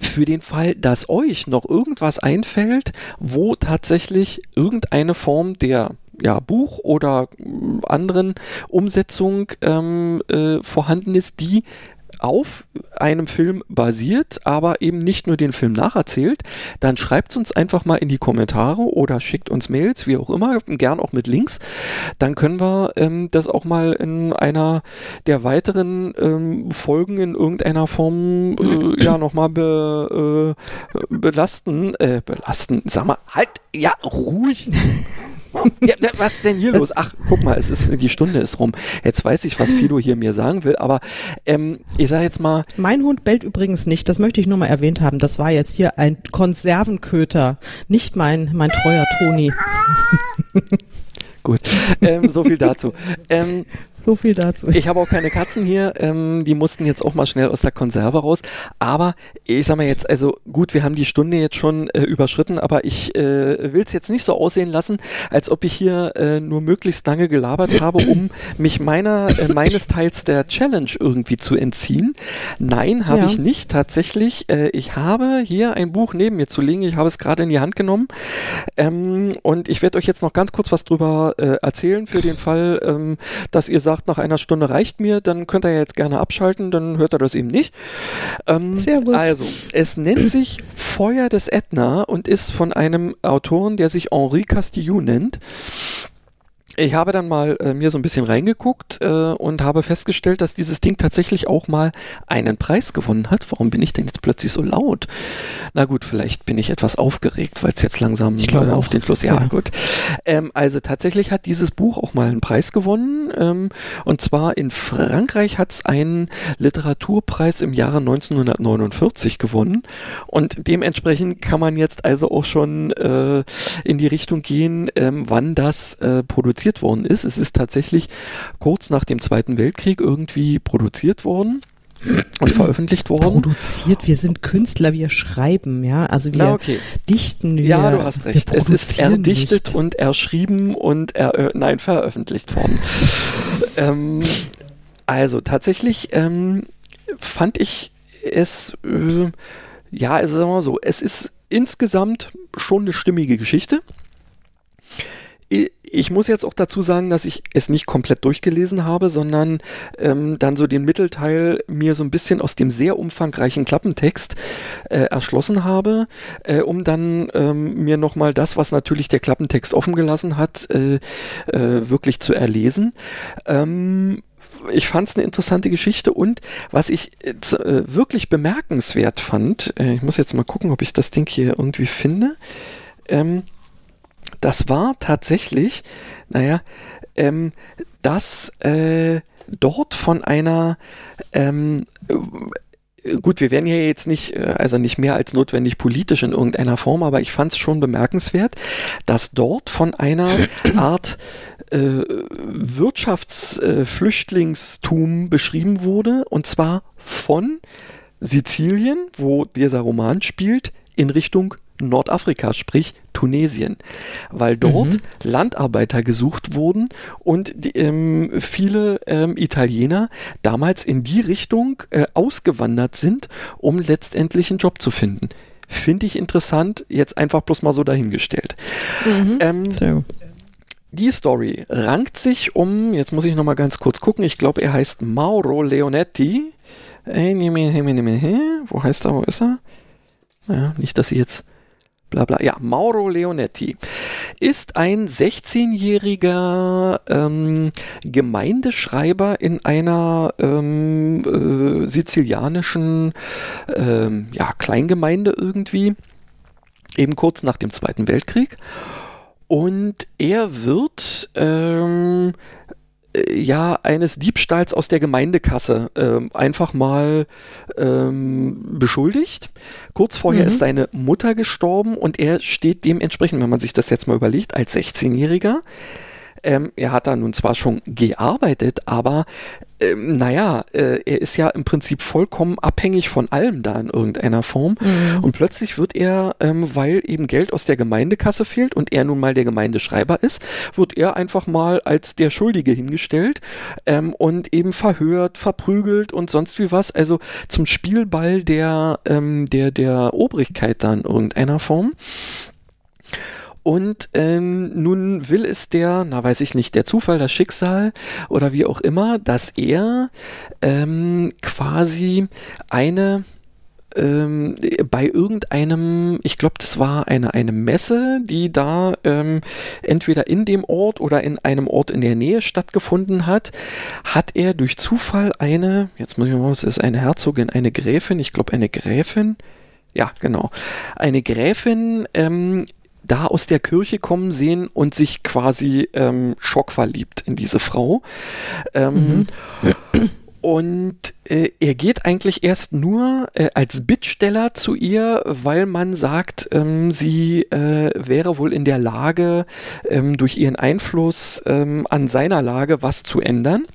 Für den Fall, dass euch noch irgendwas einfällt, wo tatsächlich irgendeine Form der ja, Buch oder äh, anderen Umsetzung ähm, äh, vorhanden ist, die auf einem Film basiert, aber eben nicht nur den Film nacherzählt, dann schreibt es uns einfach mal in die Kommentare oder schickt uns Mails, wie auch immer, gern auch mit Links. Dann können wir ähm, das auch mal in einer der weiteren ähm, Folgen in irgendeiner Form äh, ja nochmal be, äh, belasten. Äh, belasten, sag mal, halt, ja, ruhig. (laughs) ja, was ist denn hier los? Ach, guck mal, es ist, die Stunde ist rum. Jetzt weiß ich, was Fido hier mir sagen will, aber ähm, ich sage jetzt mal.
Mein Hund bellt übrigens nicht, das möchte ich nur mal erwähnt haben. Das war jetzt hier ein Konservenköter, nicht mein, mein treuer Toni.
Gut, ähm, so viel dazu. (laughs)
Ähm, so viel dazu.
Ich habe auch keine Katzen hier, ähm, die mussten jetzt auch mal schnell aus der Konserve raus. Aber ich sag mal jetzt, also gut, wir haben die Stunde jetzt schon äh, überschritten, aber ich äh, will es jetzt nicht so aussehen lassen, als ob ich hier äh, nur möglichst lange gelabert habe, um mich meiner äh, meines Teils der Challenge irgendwie zu entziehen. Nein, habe ja. ich nicht. Tatsächlich, äh, ich habe hier ein Buch neben mir zu liegen. Ich habe es gerade in die Hand genommen ähm, und ich werde euch jetzt noch ganz kurz was drüber äh, erzählen für den Fall, ähm, dass ihr sagt sagt, nach einer Stunde reicht mir, dann könnt ihr jetzt gerne abschalten, dann hört er das eben nicht. Ähm, Servus. Also, es nennt (clears throat) sich Feuer des Ätna und ist von einem Autoren, der sich Henri Castillou nennt. Ich habe dann mal äh, mir so ein bisschen reingeguckt äh, und habe festgestellt, dass dieses Ding tatsächlich auch mal einen Preis gewonnen hat. Warum bin ich denn jetzt plötzlich so laut? Na gut, vielleicht bin ich etwas aufgeregt, weil es jetzt langsam
äh, auf den Schluss.
Ja, ja. gut. Ähm, also tatsächlich hat dieses Buch auch mal einen Preis gewonnen. Ähm, und zwar in Frankreich hat es einen Literaturpreis im Jahre 1949 gewonnen. Und dementsprechend kann man jetzt also auch schon äh, in die Richtung gehen, ähm, wann das äh, produziert produziert worden ist. Es ist tatsächlich kurz nach dem Zweiten Weltkrieg irgendwie produziert worden. und veröffentlicht worden.
Produziert, wir sind Künstler, wir schreiben, ja, also wir
Na, okay.
dichten. Wir,
ja, du hast recht. Es ist erdichtet nicht. und erschrieben und er, äh, nein, veröffentlicht worden. (laughs) ähm, also tatsächlich ähm, fand ich es, äh, ja, also sagen wir mal so, es ist insgesamt schon eine stimmige Geschichte ich muss jetzt auch dazu sagen, dass ich es nicht komplett durchgelesen habe, sondern ähm, dann so den Mittelteil mir so ein bisschen aus dem sehr umfangreichen Klappentext äh, erschlossen habe, äh, um dann ähm, mir nochmal das, was natürlich der Klappentext offen gelassen hat, äh, äh wirklich zu erlesen. Ähm, ich fand es eine interessante Geschichte und was ich äh, wirklich bemerkenswert fand, äh, ich muss jetzt mal gucken, ob ich das Ding hier irgendwie finde. Ähm, das war tatsächlich, naja, ähm, dass äh, dort von einer ähm, gut, wir werden hier jetzt nicht, äh, also nicht mehr als notwendig politisch in irgendeiner Form, aber ich fand es schon bemerkenswert, dass dort von einer (coughs) Art äh, Wirtschaftsflüchtlingstum äh, beschrieben wurde, und zwar von Sizilien, wo dieser Roman spielt, in Richtung Nordafrika, sprich Tunesien, weil dort mhm. Landarbeiter gesucht wurden und die, ähm, viele ähm, Italiener damals in die Richtung äh, ausgewandert sind, um letztendlich einen Job zu finden. Finde ich interessant, jetzt einfach bloß mal so dahingestellt. Mhm. Ähm, so. Die Story rankt sich um, jetzt muss ich nochmal ganz kurz gucken, ich glaube, er heißt Mauro Leonetti. Äh, wo heißt er, wo ist er? Ja, nicht, dass ich jetzt bla bla. Ja, Mauro Leonetti ist ein 16-jähriger ähm, Gemeindeschreiber in einer ähm, äh, sizilianischen ähm, ja, Kleingemeinde irgendwie, eben kurz nach dem Zweiten Weltkrieg. Und er wird ähm, äh, ja eines Diebstahls aus der Gemeindekasse äh, einfach mal ähm, beschuldigt. Kurz vorher mhm. ist seine Mutter gestorben und er steht dementsprechend, wenn man sich das jetzt mal überlegt, als 16-Jähriger. Ähm, er hat da nun zwar schon gearbeitet, aber ähm, naja, äh, er ist ja im Prinzip vollkommen abhängig von allem da in irgendeiner Form. Mhm. Und plötzlich wird er, ähm, weil eben Geld aus der Gemeindekasse fehlt und er nun mal der Gemeindeschreiber ist, wird er einfach mal als der Schuldige hingestellt ähm, und eben verhört, verprügelt und sonst wie was. Also zum Spielball der, ähm, der, der Obrigkeit da in irgendeiner Form. Und ähm, nun will es der, na weiß ich nicht, der Zufall, das Schicksal oder wie auch immer, dass er ähm, quasi eine ähm, bei irgendeinem, ich glaube, das war eine, eine Messe, die da ähm, entweder in dem Ort oder in einem Ort in der Nähe stattgefunden hat, hat er durch Zufall eine, jetzt muss ich mal, es ist eine Herzogin, eine Gräfin, ich glaube eine Gräfin, ja, genau. Eine Gräfin ähm, da aus der Kirche kommen sehen und sich quasi ähm, schockverliebt in diese Frau. Ähm, mhm. Und äh, er geht eigentlich erst nur äh, als Bittsteller zu ihr, weil man sagt, ähm, sie äh, wäre wohl in der Lage, ähm, durch ihren Einfluss ähm, an seiner Lage was zu ändern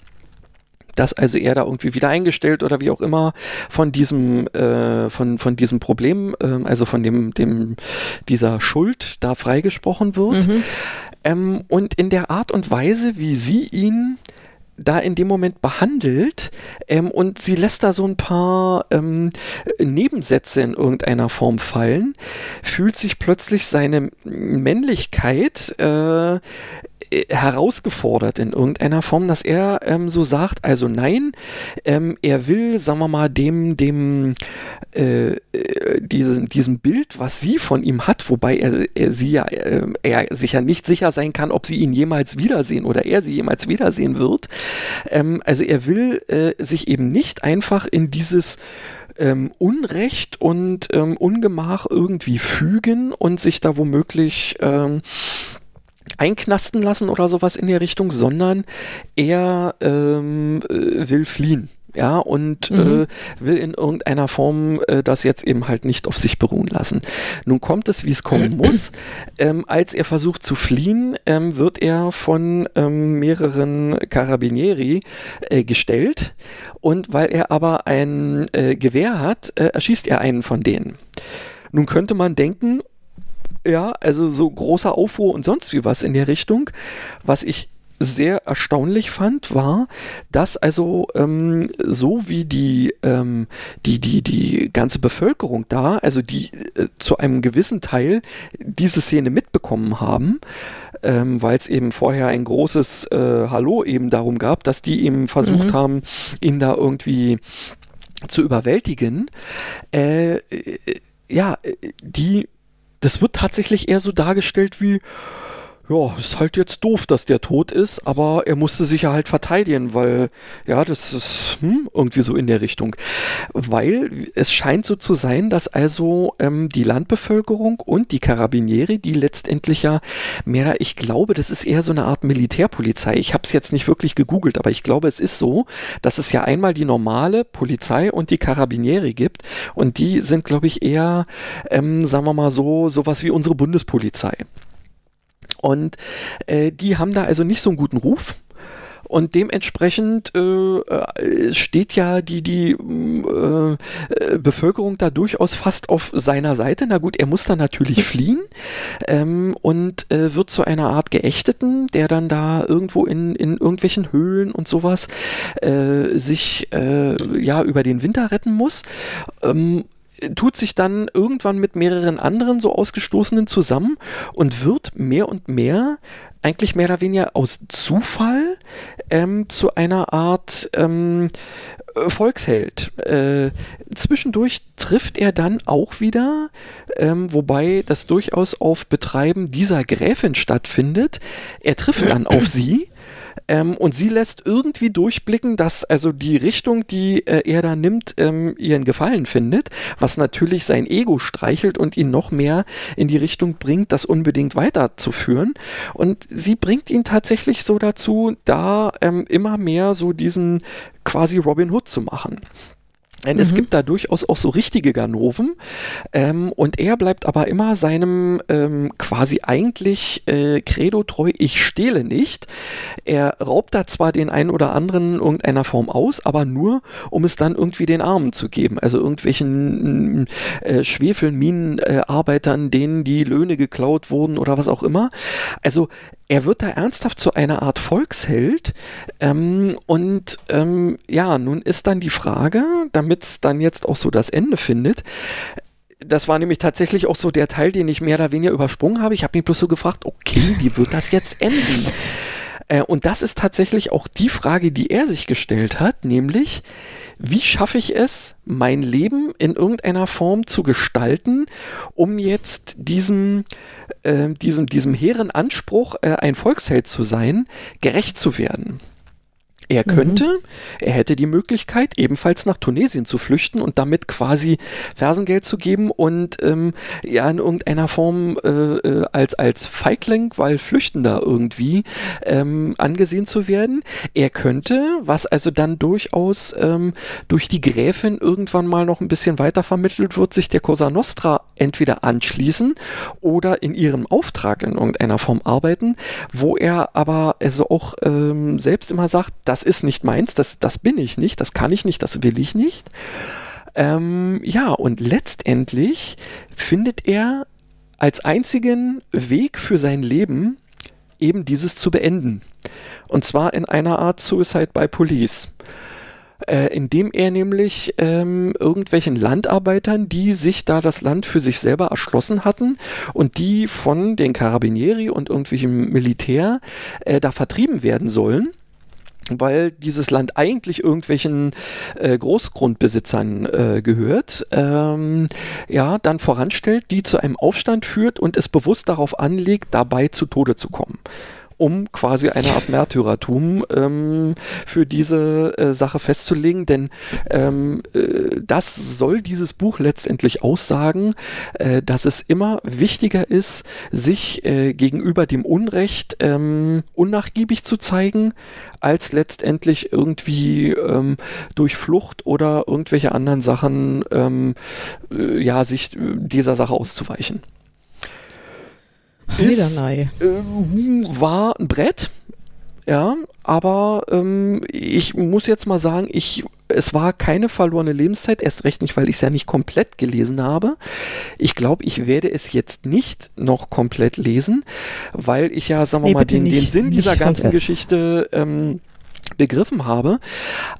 dass also er da irgendwie wieder eingestellt oder wie auch immer von diesem äh, von von diesem Problem, äh, also von dem dem dieser Schuld da freigesprochen wird. Mhm. Ähm, und in der Art und Weise, wie sie ihn da in dem Moment behandelt ähm, und sie lässt da so ein paar ähm, Nebensätze in irgendeiner Form fallen, fühlt sich plötzlich seine Männlichkeit äh, herausgefordert in irgendeiner Form, dass er ähm, so sagt, also nein, ähm, er will, sagen wir mal, dem, dem, äh, äh diesem, diesem Bild, was sie von ihm hat, wobei er, er sie ja, äh, er sich ja nicht sicher sein kann, ob sie ihn jemals wiedersehen oder er sie jemals wiedersehen wird, ähm, also er will äh, sich eben nicht einfach in dieses ähm, Unrecht und ähm, Ungemach irgendwie fügen und sich da womöglich ähm, einknasten lassen oder sowas in der Richtung, sondern er ähm, äh, will fliehen ja, und mhm. äh, will in irgendeiner Form äh, das jetzt eben halt nicht auf sich beruhen lassen. Nun kommt es, wie es kommen (clears throat) muss. Ähm, als er versucht zu fliehen, ähm, wird er von ähm, mehreren Carabinieri äh, gestellt und weil er aber ein äh, Gewehr hat, äh, erschießt er einen von denen. Nun könnte man denken, ja, also so großer Aufruhr und sonst wie was in der Richtung. Was ich sehr erstaunlich fand, war, dass also ähm, so wie die, ähm, die, die, die ganze Bevölkerung da, also die äh, zu einem gewissen Teil diese Szene mitbekommen haben, ähm, weil es eben vorher ein großes äh, Hallo eben darum gab, dass die eben versucht mhm. haben, ihn da irgendwie zu überwältigen. Äh, äh ja, die, das wird tatsächlich eher so dargestellt wie, ja, ist halt jetzt doof, dass der tot ist, aber er musste sich ja halt verteidigen, weil, ja, das ist hm, irgendwie so in der Richtung. Weil es scheint so zu sein, dass also ähm, die Landbevölkerung und die Karabinieri, die letztendlich ja mehr, ich glaube, das ist eher so eine Art Militärpolizei. Ich habe es jetzt nicht wirklich gegoogelt, aber ich glaube, es ist so, dass es ja einmal die normale Polizei und die Karabinieri gibt und die sind, glaube ich, eher, ähm, sagen wir mal so, sowas wie unsere Bundespolizei. Und äh, die haben da also nicht so einen guten Ruf. Und dementsprechend äh, äh steht ja die, die äh, äh, Bevölkerung da durchaus fast auf seiner Seite. Na gut, er muss dann natürlich fliehen ähm, und äh, wird zu einer Art Geächteten, der dann da irgendwo in, in irgendwelchen Höhlen und sowas äh, sich ja über den Winter retten muss. Ähm, tut sich dann irgendwann mit mehreren anderen so Ausgestoßenen zusammen und wird mehr und mehr eigentlich mehr oder weniger aus Zufall ähm, zu einer Art ähm, Volksheld. Äh, zwischendurch trifft er dann auch wieder, ähm, wobei das durchaus auf Betreiben dieser Gräfin stattfindet. Er trifft dann auf sie ähm, und sie lässt irgendwie durchblicken, dass also die Richtung, die äh, er da nimmt, ähm, ihren Gefallen findet, was natürlich sein Ego streichelt und ihn noch mehr in die Richtung bringt, das unbedingt weiterzuführen. Und sie bringt ihn tatsächlich so dazu, da ähm, immer mehr so diesen quasi Robin Hood zu machen. Denn mhm. es gibt da durchaus auch so richtige Ganoven. Ähm, und er bleibt aber immer seinem ähm, quasi eigentlich äh, Credo treu, ich stehle nicht. Er raubt da zwar den einen oder anderen in irgendeiner Form aus, aber nur, um es dann irgendwie den Armen zu geben. Also irgendwelchen äh, Schwefelminenarbeitern, äh, denen die Löhne geklaut wurden oder was auch immer. Also er wird da ernsthaft zu einer Art Volksheld. Ähm, und ähm, ja, nun ist dann die Frage, damit es dann jetzt auch so das Ende findet, das war nämlich tatsächlich auch so der Teil, den ich mehr oder weniger übersprungen habe. Ich habe mich bloß so gefragt, okay, wie wird das jetzt enden? (laughs) Äh, und das ist tatsächlich auch die Frage, die er sich gestellt hat, nämlich, wie schaffe ich es, mein Leben in irgendeiner Form zu gestalten, um jetzt diesem, äh, diesem, diesem hehren Anspruch, äh, ein Volksheld zu sein, gerecht zu werden. Er könnte, mhm. er hätte die Möglichkeit, ebenfalls nach Tunesien zu flüchten und damit quasi Fersengeld zu geben und ähm, ja in irgendeiner Form äh, äh, als, als Feigling, weil Flüchtender irgendwie ähm, angesehen zu werden. Er könnte, was also dann durchaus ähm, durch die Gräfin irgendwann mal noch ein bisschen weiter vermittelt wird, sich der Cosa Nostra entweder anschließen oder in ihrem Auftrag in irgendeiner Form arbeiten, wo er aber also auch ähm, selbst immer sagt, ist nicht meins, das, das bin ich nicht, das kann ich nicht, das will ich nicht. Ähm, ja, und letztendlich findet er als einzigen Weg für sein Leben eben dieses zu beenden. Und zwar in einer Art Suicide by Police äh, indem er nämlich ähm, irgendwelchen Landarbeitern, die sich da das Land für sich selber erschlossen hatten und die von den Carabinieri und irgendwelchem Militär äh, da vertrieben werden sollen, weil dieses Land eigentlich irgendwelchen äh, Großgrundbesitzern äh, gehört, ähm, ja, dann voranstellt, die zu einem Aufstand führt und es bewusst darauf anlegt, dabei zu Tode zu kommen. Um quasi eine Art Märtyrertum ähm, für diese äh, Sache festzulegen, denn ähm, äh, das soll dieses Buch letztendlich aussagen, äh, dass es immer wichtiger ist, sich äh, gegenüber dem Unrecht ähm, unnachgiebig zu zeigen, als letztendlich irgendwie ähm, durch Flucht oder irgendwelche anderen Sachen ähm, äh, ja sich äh, dieser Sache auszuweichen ist, äh, war ein Brett, ja, aber ähm, ich muss jetzt mal sagen, ich, es war keine verlorene Lebenszeit, erst recht nicht, weil ich es ja nicht komplett gelesen habe. Ich glaube, ich werde es jetzt nicht noch komplett lesen, weil ich ja, sagen wir nee, mal, den, nicht, den Sinn dieser ganzen Geschichte ähm, begriffen habe.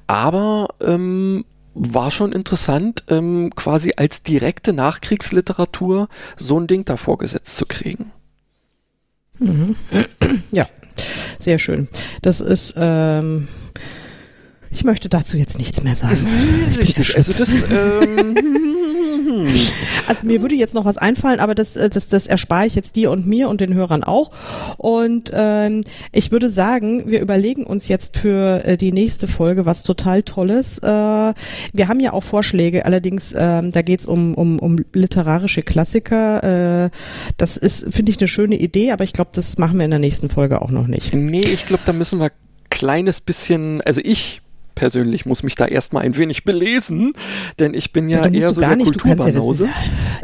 Aber ähm, war schon interessant, ähm, quasi als direkte Nachkriegsliteratur so ein Ding da vorgesetzt zu kriegen.
Mhm. (clears throat) Ja, sehr schön. Das ist, ähm, ich möchte dazu jetzt nichts mehr sagen.
Richtig, also das, ähm, (laughs)
Also mir würde jetzt noch was einfallen, aber das, äh, das, das erspare ich jetzt dir und mir und den Hörern auch. Und ähm, ich würde sagen, wir überlegen uns jetzt für äh, die nächste Folge was total Tolles. Äh, wir haben ja auch Vorschläge, allerdings ähm, da geht's um, um, um literarische Klassiker. Äh, das ist, finde ich, eine schöne Idee, aber ich glaube, das machen wir in der nächsten Folge auch noch nicht.
Nee, ich glaube, da müssen wir kleines bisschen, also ich persönlich muss mich da erstmal ein wenig belesen, denn ich bin ja, ja eher so der nicht, Kulturbanause.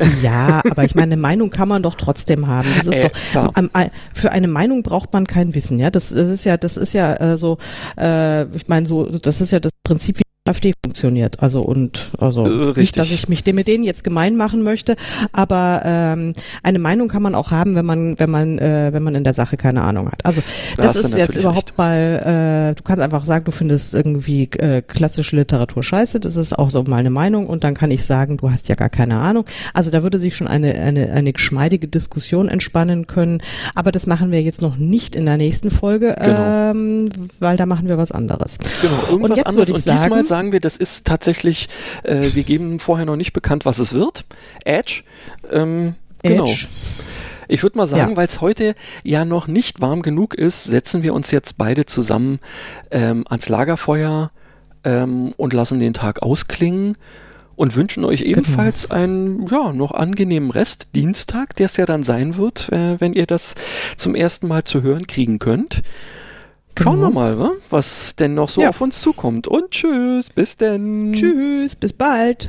Ja, ja, aber ich meine, eine Meinung kann man doch trotzdem haben. Das ist (laughs) äh, doch, um, für eine Meinung braucht man kein Wissen, ja. Das, das ist ja, das ist ja äh, so, äh, ich meine, so, das ist ja das Prinzip, wie AfD funktioniert. Also und also äh, nicht, dass ich mich mit denen jetzt gemein machen möchte, aber ähm, eine Meinung kann man auch haben, wenn man wenn man äh, wenn man in der Sache keine Ahnung hat. Also da das ist jetzt überhaupt recht. mal. Äh, du kannst einfach sagen, du findest irgendwie äh, klassische Literatur scheiße. Das ist auch so meine Meinung und dann kann ich sagen, du hast ja gar keine Ahnung. Also da würde sich schon eine eine eine geschmeidige Diskussion entspannen können. Aber das machen wir jetzt noch nicht in der nächsten Folge, genau. ähm, weil da machen wir was anderes.
Genau. Irgendwas und jetzt anderes. würde ich sagen sagen wir, das ist tatsächlich, äh, wir geben vorher noch nicht bekannt, was es wird. Edge. Ähm, genau. Edge. Ich würde mal sagen, ja. weil es heute ja noch nicht warm genug ist, setzen wir uns jetzt beide zusammen ähm, ans Lagerfeuer ähm, und lassen den Tag ausklingen und wünschen euch genau. ebenfalls genau. einen ja, noch angenehmen Rest Dienstag, der es ja dann sein wird, äh, wenn ihr das zum ersten Mal zu hören kriegen könnt. Schauen wir mhm. mal, was denn noch so ja. auf uns zukommt. Und tschüss, bis denn.
Tschüss, bis bald.